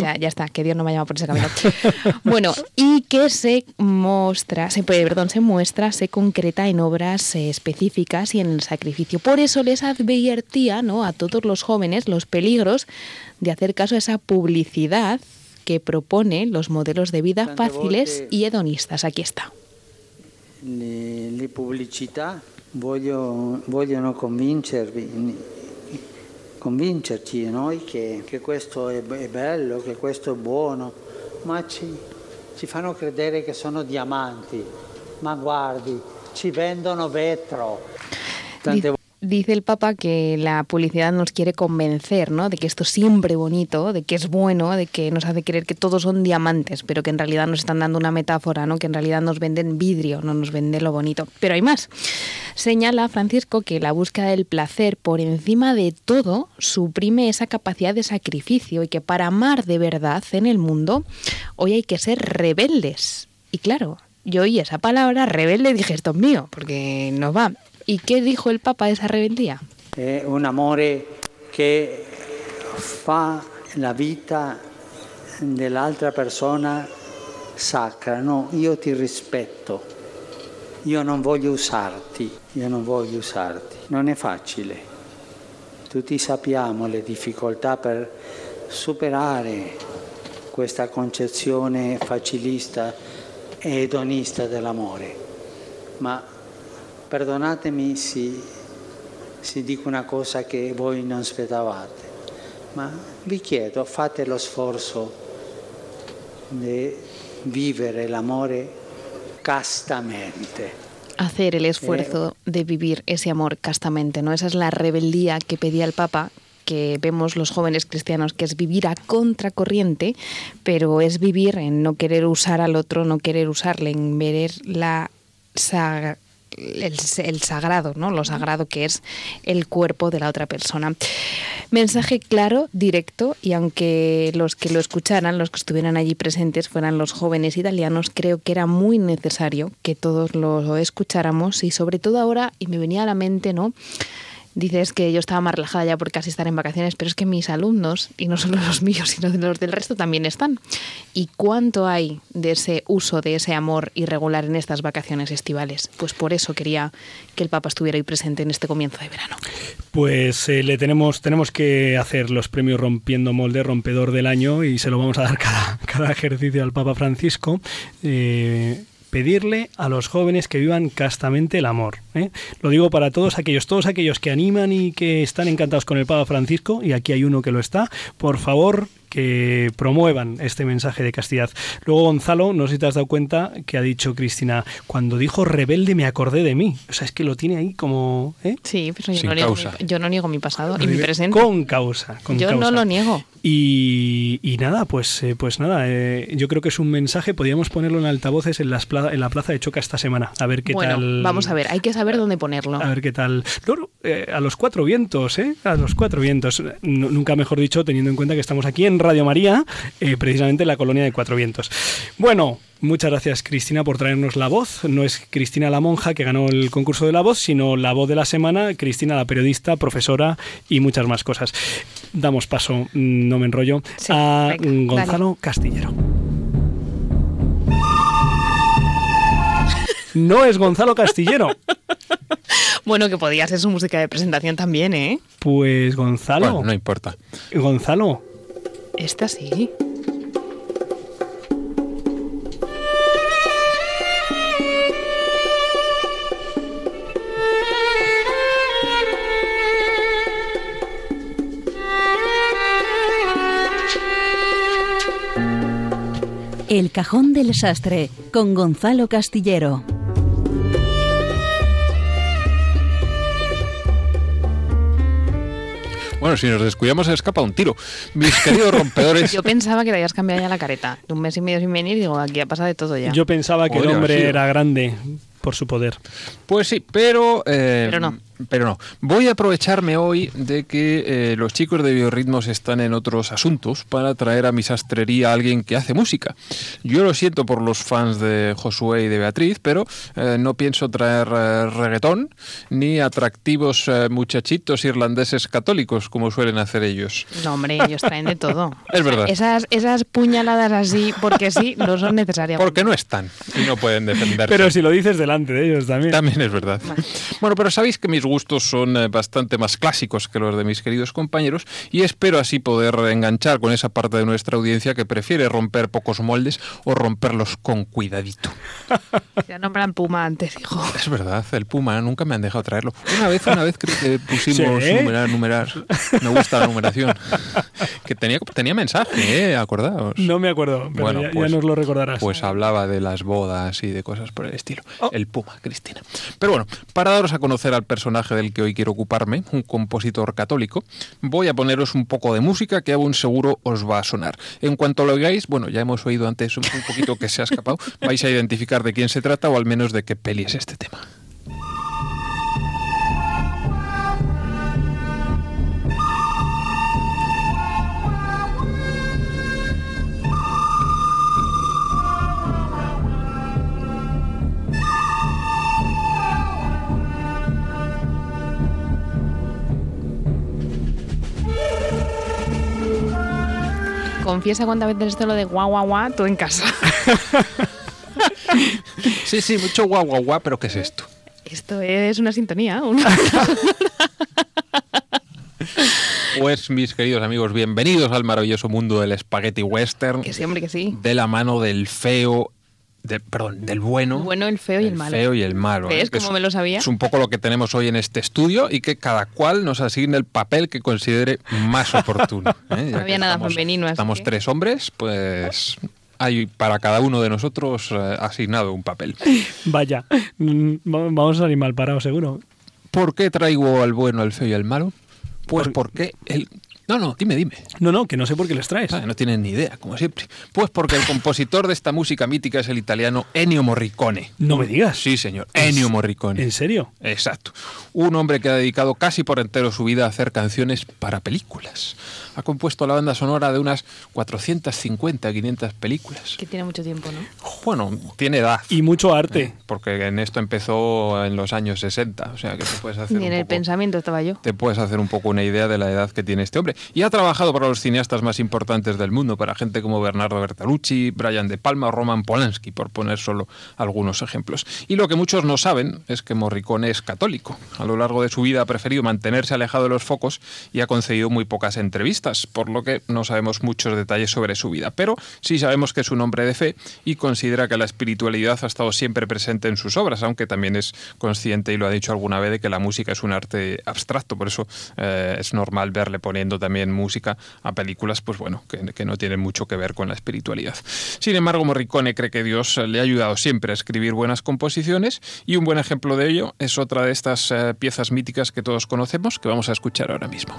Ya, ya está, que Dios no me llama por ese camino. bueno, y que se muestra, se, puede- perdón, se muestra, se concreta en obras eh, específicas y en el sacrificio. Por eso les advertía ¿no? a todos los jóvenes los peligros de hacer caso a esa publicidad que propone los modelos de vida fáciles y hedonistas. Aquí está. le, le pubblicità voglio- vogliono convincervi, convincerci noi che, che questo è, be- è bello, che questo è buono, ma ci, ci fanno credere che sono diamanti. Ma guardi, ci vendono vetro. Tante Dice, dice el Papa que la publicidad nos quiere convencer, ¿no? De que esto es siempre bonito, de que es bueno, de que nos hace creer que todos son diamantes, pero que en realidad nos están dando una metáfora, ¿no? Que en realidad nos venden vidrio, no nos venden lo bonito. Pero hay más. Señala Francisco que la búsqueda del placer por encima de todo suprime esa capacidad de sacrificio y que para amar de verdad en el mundo hoy hay que ser rebeldes. Y claro, yo oí esa palabra rebelde y dije, esto es mío, porque no va. ¿Y qué dijo el Papa de esa rebeldía? È un amore che fa la vita dell'altra persona sacra. No, io ti rispetto, io non voglio usarti, io non voglio usarti. Non è facile. tutti sappiamo le difficoltà per superare questa concezione facilista e edonista dell'amore. Ma perdonatemi se, se dico una cosa che voi non aspettavate, ma vi chiedo, fate lo sforzo di vivere l'amore castamente. hacer el esfuerzo de vivir ese amor castamente, ¿no? Esa es la rebeldía que pedía el Papa que vemos los jóvenes cristianos, que es vivir a contracorriente, pero es vivir en no querer usar al otro, no querer usarle, en ver la el, sagrado, ¿no? Lo sagrado que es el cuerpo de la otra persona. Mensaje claro, directo, y aunque los que lo escucharan, los que estuvieran allí presentes, fueran los jóvenes italianos, creo que era muy necesario que todos lo escucháramos y sobre todo ahora, y me venía a la mente, ¿no? Dices que yo estaba más relajada ya por casi estar en vacaciones, pero es que mis alumnos, y no solo los míos, sino los del resto, también están. ¿Y cuánto hay de ese uso, de ese amor irregular en estas vacaciones estivales? Pues por eso quería que el Papa estuviera ahí presente en este comienzo de verano. Pues eh, le tenemos, tenemos que hacer los premios Rompiendo Molde, Rompedor del Año, y se lo vamos a dar cada, cada ejercicio al Papa Francisco. Eh, pedirle a los jóvenes que vivan castamente el amor. ¿eh? Lo digo para todos aquellos, todos aquellos que animan y que están encantados con el Papa Francisco, y aquí hay uno que lo está, por favor que promuevan este mensaje de castidad. Luego Gonzalo, no sé si te has dado cuenta que ha dicho Cristina, cuando dijo rebelde me acordé de mí. O sea, es que lo tiene ahí como... ¿eh? Sí, pero yo, no niego, mi, yo no niego mi pasado y mi presente. Con causa. Con yo no lo niego. Y, nada, pues, eh, pues nada, eh, yo creo que es un mensaje, podríamos ponerlo en altavoces en, las en la plaza de Choca esta semana, a ver qué bueno, tal. Vamos a ver, hay que saber dónde ponerlo. A ver qué tal. a los cuatro vientos, ¿eh? A los cuatro vientos. nunca mejor dicho, teniendo en cuenta que estamos aquí en Radio María, eh, precisamente en la colonia de Cuatro Vientos. Bueno, muchas gracias Cristina por traernos la voz. No es Cristina la monja que ganó el concurso de la voz, sino la voz de la semana, Cristina la periodista, profesora y muchas más cosas. Damos paso, mm, no me enrollo, a Gonzalo Castillero. No es Gonzalo Castillero. bueno, que podía ser su música de presentación también, ¿eh? Pues Gonzalo. no importa. Gonzalo, esta sí. El cajón del sastre con Gonzalo Castillero. Bueno, si nos descuidamos se escapa un tiro. Mis queridos rompedores. Yo pensaba que te habías cambiado ya la careta. De un mes y medio sin venir, digo, aquí ha pasado de todo ya. Yo pensaba que el hombre era grande por su poder. Pues sí, pero... Eh, pero no pero no. Voy a aprovecharme hoy de que eh, los chicos de Biorritmos están en otros asuntos para traer a mi sastrería a alguien que hace música. Yo lo siento por los fans de Josué y de Beatriz, pero eh, no pienso traer eh, reggaetón ni atractivos muchachitos irlandeses católicos como suelen hacer ellos. No, hombre, ellos traen de todo. es verdad. Esas, esas puñaladas así, porque sí, no son necesarias. Porque no están y no pueden defenderse. Pero si lo dices delante de ellos también. También es verdad. Bueno, pero sabéis que mis gustos son eh, bastante más clásicos que los de mis queridos compañeros y espero así poder enganchar con esa parte de nuestra audiencia que prefiere romper pocos moldes o romperlos con cuidadito. Ya nombran Puma antes, hijo. Es verdad, el Puma nunca me han dejado traerlo. Una vez, una vez que pusimos numerar, numerar. Me gusta la numeración. Que tenía, tenía mensaje, ¿eh? Acordaos. No me acuerdo, pero bueno, ya, pues, nos lo recordarás. Pues hablaba de las bodas y de cosas por el estilo. Oh. El Puma, Cristina. Pero bueno, para daros a conocer al personaje del que hoy quiero ocuparme, un compositor católico, voy a poneros un poco de música que aún seguro os va a sonar. En cuanto lo oigáis, bueno, ya hemos oído antes un poquito que se ha escapado, vais a identificar de quién se trata o al menos de qué peli es este tema. Confiesa cuántas veces esto lo de guau guau guau, tú en casa. sí, sí, mucho guau guau guau, pero ¿qué es esto? Esto es una sintonía. Pues mis queridos amigos, bienvenidos al maravilloso mundo del spaghetti western. Que sí, hombre, que sí. De la mano del feo de, perdón, del bueno. El bueno, el feo y el malo. feo y el malo. ¿Ves cómo me lo sabía? Es un poco lo que tenemos hoy en este estudio y que cada cual nos asigne el papel que considere más oportuno. ¿eh? no había nada estamos, femenino. Así estamos que... tres hombres, pues hay para cada uno de nosotros eh, asignado un papel. Vaya, mm, vamos a salir mal parados, seguro. ¿Por qué traigo al bueno, al feo y al malo? Pues Por- porque el... No, no, dime, dime. No, no, que no sé por qué les traes. Ah, no tienen ni idea, como siempre. Pues porque el compositor de esta música mítica es el italiano Ennio Morricone. No me digas. Sí, señor, Ennio Morricone. ¿En serio? Exacto. Un hombre que ha dedicado casi por entero su vida a hacer canciones para películas. Ha compuesto la banda sonora de unas 450, 500 películas. Que tiene mucho tiempo, ¿no? Bueno, tiene edad. Y mucho arte. Porque en esto empezó en los años 60, o sea que te puedes hacer Ni en un el poco- pensamiento estaba yo. te puedes hacer un poco una idea de la edad que tiene este hombre. Y ha trabajado para los cineastas más importantes del mundo, para gente como Bernardo Bertolucci, Brian De Palma o Roman Polanski, por poner solo algunos ejemplos. Y lo que muchos no saben es que Morricone es católico. A lo largo de su vida ha preferido mantenerse alejado de los focos y ha concedido muy pocas entrevistas, por lo que no sabemos muchos detalles sobre su vida. Pero sí sabemos que es un hombre de fe y considera que la espiritualidad ha estado siempre presente en sus obras, aunque también es consciente, y lo ha dicho alguna vez, de que la música es un arte abstracto. Por eso eh, es normal verle poniendo también música a películas, pues bueno, que, no tienen mucho que ver con la espiritualidad. Sin embargo, Morricone cree que Dios le ha ayudado siempre a escribir buenas composiciones y un buen ejemplo de ello es otra de estas eh, piezas míticas que todos conocemos que vamos a escuchar ahora mismo.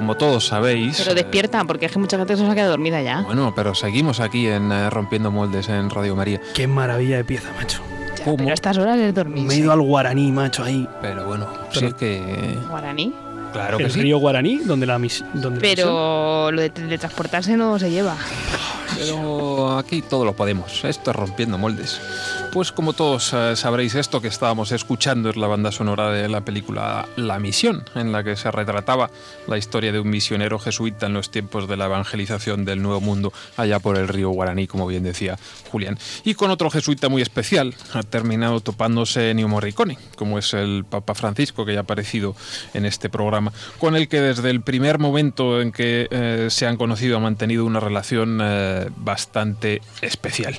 Como todos sabéis... Pero eh, despierta, porque es que mucha gente se nos ha quedado dormida ya. Bueno, pero seguimos aquí en eh, Rompiendo Moldes en Radio María. Qué maravilla de pieza, macho. Ya, ¿cómo? pero a estas horas es dormir. Me he ido al Guaraní, macho, ahí. Pero bueno, Pero- es que... Guaraní. Claro que el sí. río Guaraní, donde la mis- donde la misión- Pero lo de teletransportarse no se lleva. Pero aquí todo lo podemos. Esto es rompiendo moldes. Pues como todos eh, sabréis, esto que estábamos escuchando es la banda sonora de la película La Misión, en la que se retrataba la historia de un misionero jesuita en los tiempos de la evangelización del Nuevo Mundo allá por el río Guaraní, como bien decía Julián. Y con otro jesuita muy especial ha terminado topándose Ennio Morricone, como es el Papa Francisco que ya ha aparecido en este programa, con el que desde el primer momento en que eh, se han conocido ha mantenido una relación eh, bastante especial.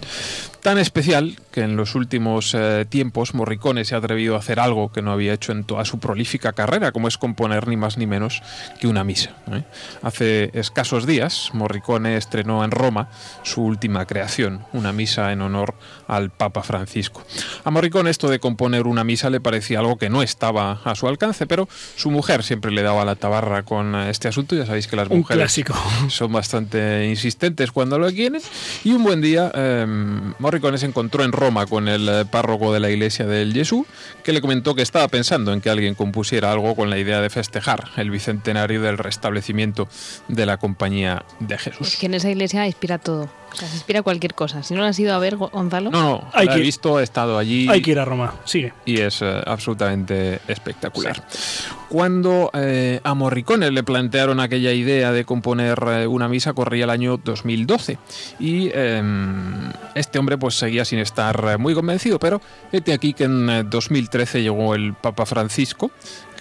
Tan especial que en los últimos eh, tiempos Morricone se ha atrevido a hacer algo que no había hecho en toda su prolífica carrera, como es componer ni más ni menos que una misa. ¿eh? Hace escasos días Morricone estrenó en Roma su última creación, una misa en honor al Papa Francisco. A Morricone esto de componer una misa le parecía algo que no estaba a su alcance, pero su mujer siempre le daba la tabarra con eh, este asunto. Ya sabéis que las mujeres son bastante insistentes cuando lo quieren. Y un buen día, eh, Morricone se encontró en Roma con el eh, párroco de la iglesia del Jesús, que le comentó que estaba pensando en que alguien compusiera algo con la idea de festejar el bicentenario del restablecimiento de la compañía de Es Jesús. que en esa iglesia inspira todo. O sea, se inspira cualquier cosa. Si no lo has ido a ver, Go- Gonzalo. No, no, Hay la que- he visto, he estado allí. Hay que ir a Roma. Sigue. y es eh, absolutamente espectacular. Cuando eh, a Morricone le plantearon aquella idea de componer eh, una misa, corría el año 2012 y eh, este hombre pues seguía sin estar eh, muy convencido, pero este aquí que en eh, 2013 llegó el Papa Francisco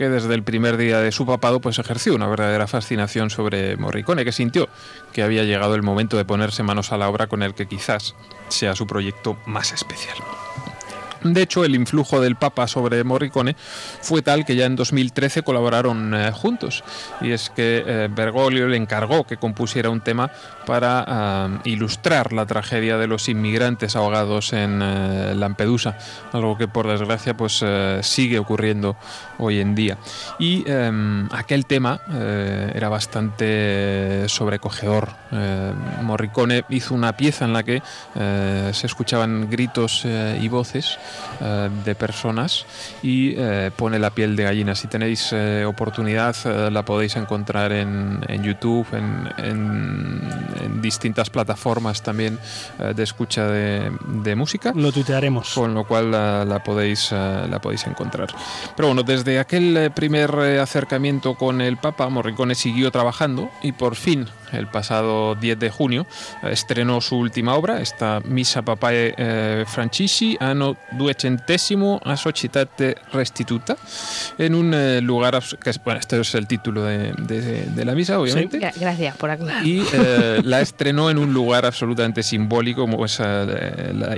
que desde el primer día de su papado pues ejerció una verdadera fascinación sobre Morricone, que sintió que había llegado el momento de ponerse manos a la obra con el que quizás sea su proyecto más especial. De hecho, el influjo del Papa sobre Morricone fue tal que ya en 2013 colaboraron eh, juntos. Y es que eh, Bergoglio le encargó que compusiera un tema para eh, ilustrar la tragedia de los inmigrantes ahogados en Lampedusa, algo que por desgracia pues sigue ocurriendo hoy en día. Y em, aquel tema era bastante sobrecogedor. Morricone hizo una pieza en la que se escuchaban gritos y voces eh, de personas y eh, pone la piel de gallina. Si tenéis eh, oportunidad, la podéis encontrar en, YouTube, distintas plataformas también de escucha de, música. Lo tutearemos. Con lo cual la, podéis, la podéis encontrar. Pero bueno, desde aquel primer acercamiento con el Papa, Morricone siguió trabajando y por fin el pasado 10 de junio, estrenó su última obra, esta Misa Papae eh, Francisci, anno duecentesimo a Societate Restituta, en un eh, lugar, que es, bueno, este es el título de, la misa, obviamente. Gracias por aclarar. Y eh, la estrenó en un lugar absolutamente simbólico, como es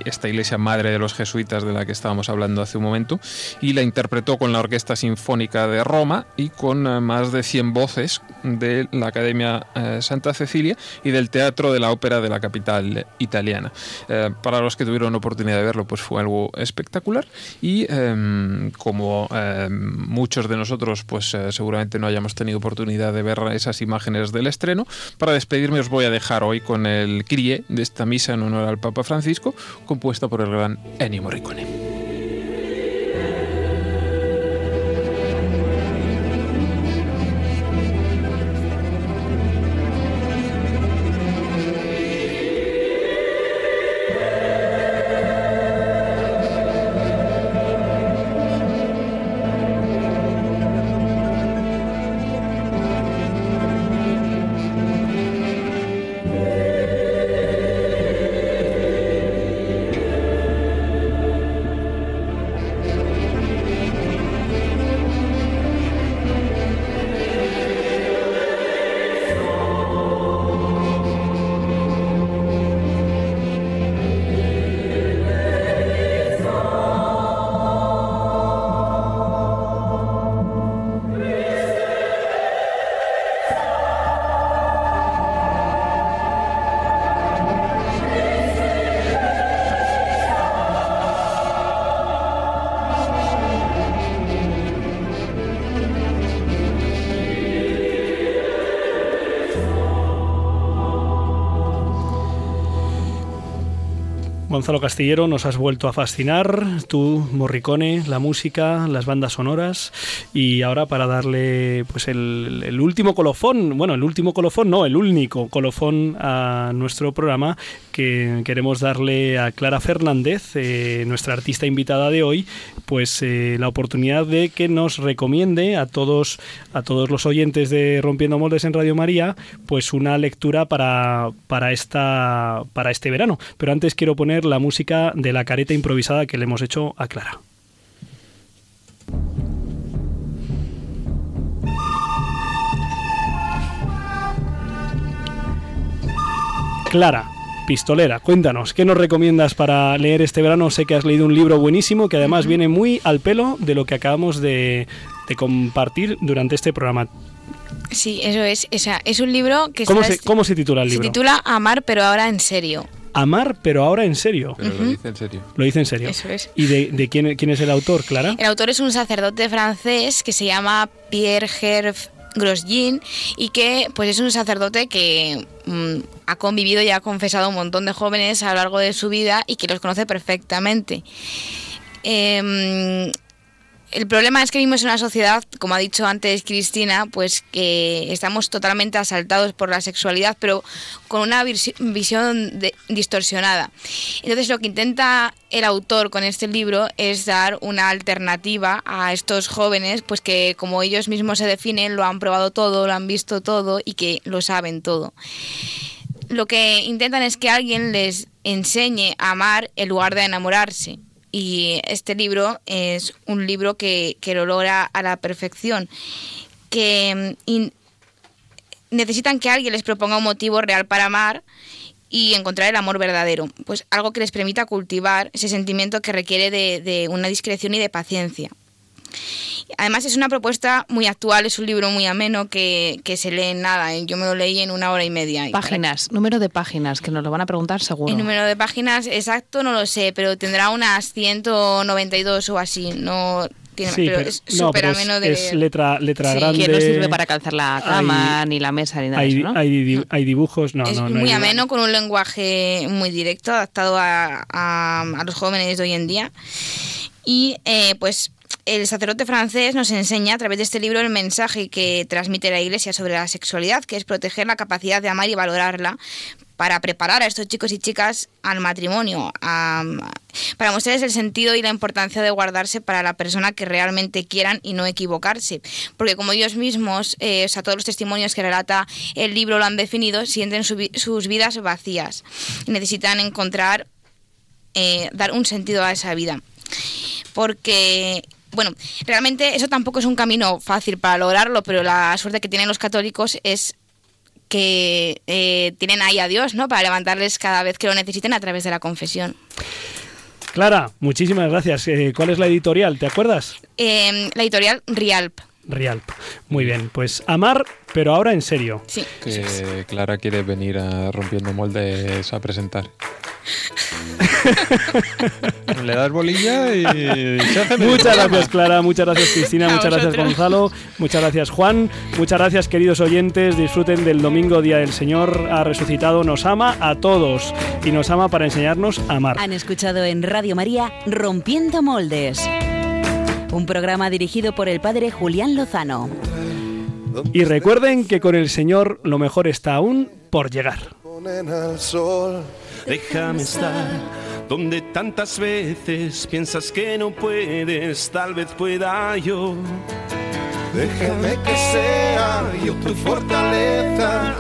esta iglesia madre de los jesuitas de la que estábamos hablando hace un momento, y la interpretó con la Orquesta Sinfónica de Roma y con más de 100 voces de la Academia Santa Cecilia y del Teatro de la Ópera de la capital italiana. Eh, para los que tuvieron oportunidad de verlo, pues fue algo espectacular y em, como em, muchos de nosotros, pues eh, seguramente no hayamos tenido oportunidad de ver esas imágenes del estreno, para despedirme os voy a dejar hoy con el crie de esta misa en honor al Papa Francisco, compuesta por el gran Ennio Morricone. Gonzalo Castillero, nos has vuelto a fascinar, tú, Morricone, la música, las bandas sonoras, y ahora para darle pues el, último colofón, bueno, el último colofón, no, el único colofón a nuestro programa, que queremos darle a Clara Fernández, eh, nuestra artista invitada de hoy, pues eh, la oportunidad de que nos recomiende a todos, a todos los oyentes de Rompiendo Moldes en Radio María, pues una lectura para, para, esta, para este verano. Pero antes quiero poner la música de la careta improvisada que le hemos hecho a Clara. Clara, pistolera, cuéntanos, ¿qué nos recomiendas para leer este verano? Sé que has leído un libro buenísimo que además viene muy al pelo de lo que acabamos de, compartir durante este programa. Sí, eso es. es un libro que... ¿Cómo, se, ¿Cómo se titula el libro? Se titula Amar, pero ahora en serio. Amar, pero ahora en serio. Pero lo dice en serio. Lo dice en serio. Eso es. ¿Y de, quién, quién, es el autor, Clara? El autor es un sacerdote francés que se llama Pierre Herve Grosjean y que pues es un sacerdote que mm, ha convivido y ha confesado un montón de jóvenes a lo largo de su vida y que los conoce perfectamente. Em, el problema es que vivimos en una sociedad, como ha dicho antes Cristina, pues que estamos totalmente asaltados por la sexualidad, pero con una visión distorsionada. Entonces lo que intenta el autor con este libro es dar una alternativa a estos jóvenes, pues que como ellos mismos se definen, lo han probado todo, lo han visto todo y que lo saben todo. Lo que intentan es que alguien les enseñe a amar en lugar de enamorarse y este libro es un libro que, lo logra a la perfección, que mm, necesitan que alguien les proponga un motivo real para amar y encontrar el amor verdadero, pues algo que les permita cultivar ese sentimiento que requiere de, una discreción y de paciencia. Además es una propuesta muy actual, es un libro muy ameno que, se lee en nada. ¿eh? Yo me lo leí en una hora y media. Páginas, número de páginas, que nos lo van a preguntar seguro. El número de páginas exacto no lo sé, pero tendrá unas 192 o así. No tiene, pero, es súper ameno de es letra, letra grande. Que no sirve para calzar la cama, ni la mesa, ni nada hay, de eso, ¿no? hay, dibujos, no, es no, muy ameno, con un lenguaje muy directo, adaptado a, a, los jóvenes de hoy en día. Y eh, pues el sacerdote francés nos enseña a través de este libro el mensaje que transmite la Iglesia sobre la sexualidad, que es proteger la capacidad de amar y valorarla, para preparar a estos chicos y chicas al matrimonio, para mostrarles el sentido y la importancia de guardarse para la persona que realmente quieran y no equivocarse. Porque como ellos mismos, eh, o sea, todos los testimonios que relata el libro lo han definido, sienten sus vidas vacías necesitan encontrar, eh, dar un sentido a esa vida. Porque bueno, realmente eso tampoco es un camino fácil para lograrlo, pero la suerte que tienen los católicos es que eh, tienen ahí a Dios, ¿no? Para levantarles cada vez que lo necesiten a través de la confesión. Clara, muchísimas gracias. Eh, ¿Cuál es la editorial? ¿Te acuerdas? Em, la editorial Rialp. Rialp. Muy bien, pues amar, pero ahora en serio. Sí. Que Clara quiere venir a Rompiendo Moldes a presentar. Le das bolilla y se hace Muchas gracias, Clara. Muchas gracias, Cristina. muchas gracias, Gonzalo. Muchas gracias, Juan. Muchas gracias, queridos oyentes. Disfruten del domingo, Día del Señor. Ha resucitado, nos ama a todos y nos ama para enseñarnos a amar. Han escuchado en Radio María Rompiendo Moldes. Un programa dirigido por el padre Julián Lozano. Y recuerden que con el Señor lo mejor está aún por llegar. Déjame estar donde tantas veces piensas que no puedes, tal vez pueda yo. Déjame que sea yo tu fortaleza,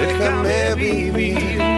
déjame vivir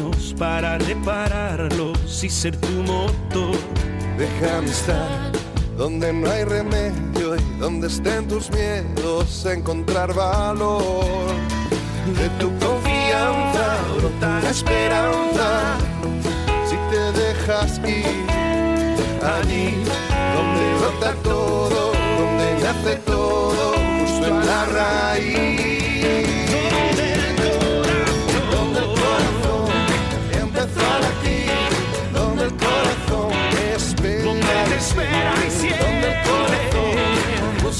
para repararlos y ser tu motor. Déjame estar donde no hay remedio y donde estén tus miedos, encontrar valor de tu confianza brota la esperanza si te dejas ir allí donde brota todo, donde nace todo, justo en la raíz.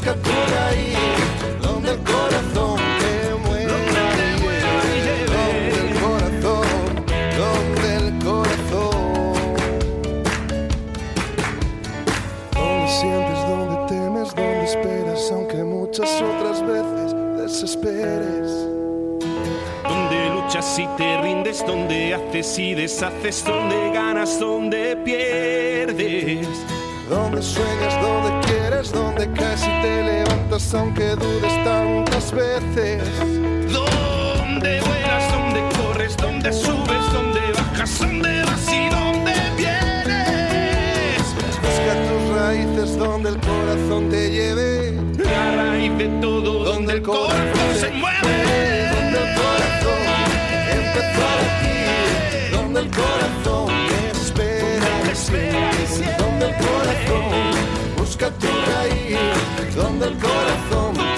Corazón busca tu raíz, donde el corazón otras veces desesperes. Donde luchas y te rindes, donde haces y deshaces, donde ganas, donde pierdes. Donde sueñas, donde quieres, donde caes y te levantas aunque dudes tantas veces. Donde vuelas, donde corres, donde subes, donde bajas, donde vas y donde vienes. Busca tus raíces donde el corazón te lleve. La raíz de todo donde, el corazón, se mueve. Donde el corazón empezó a donde el corazón donde el corazón busca tu raíz, donde el corazón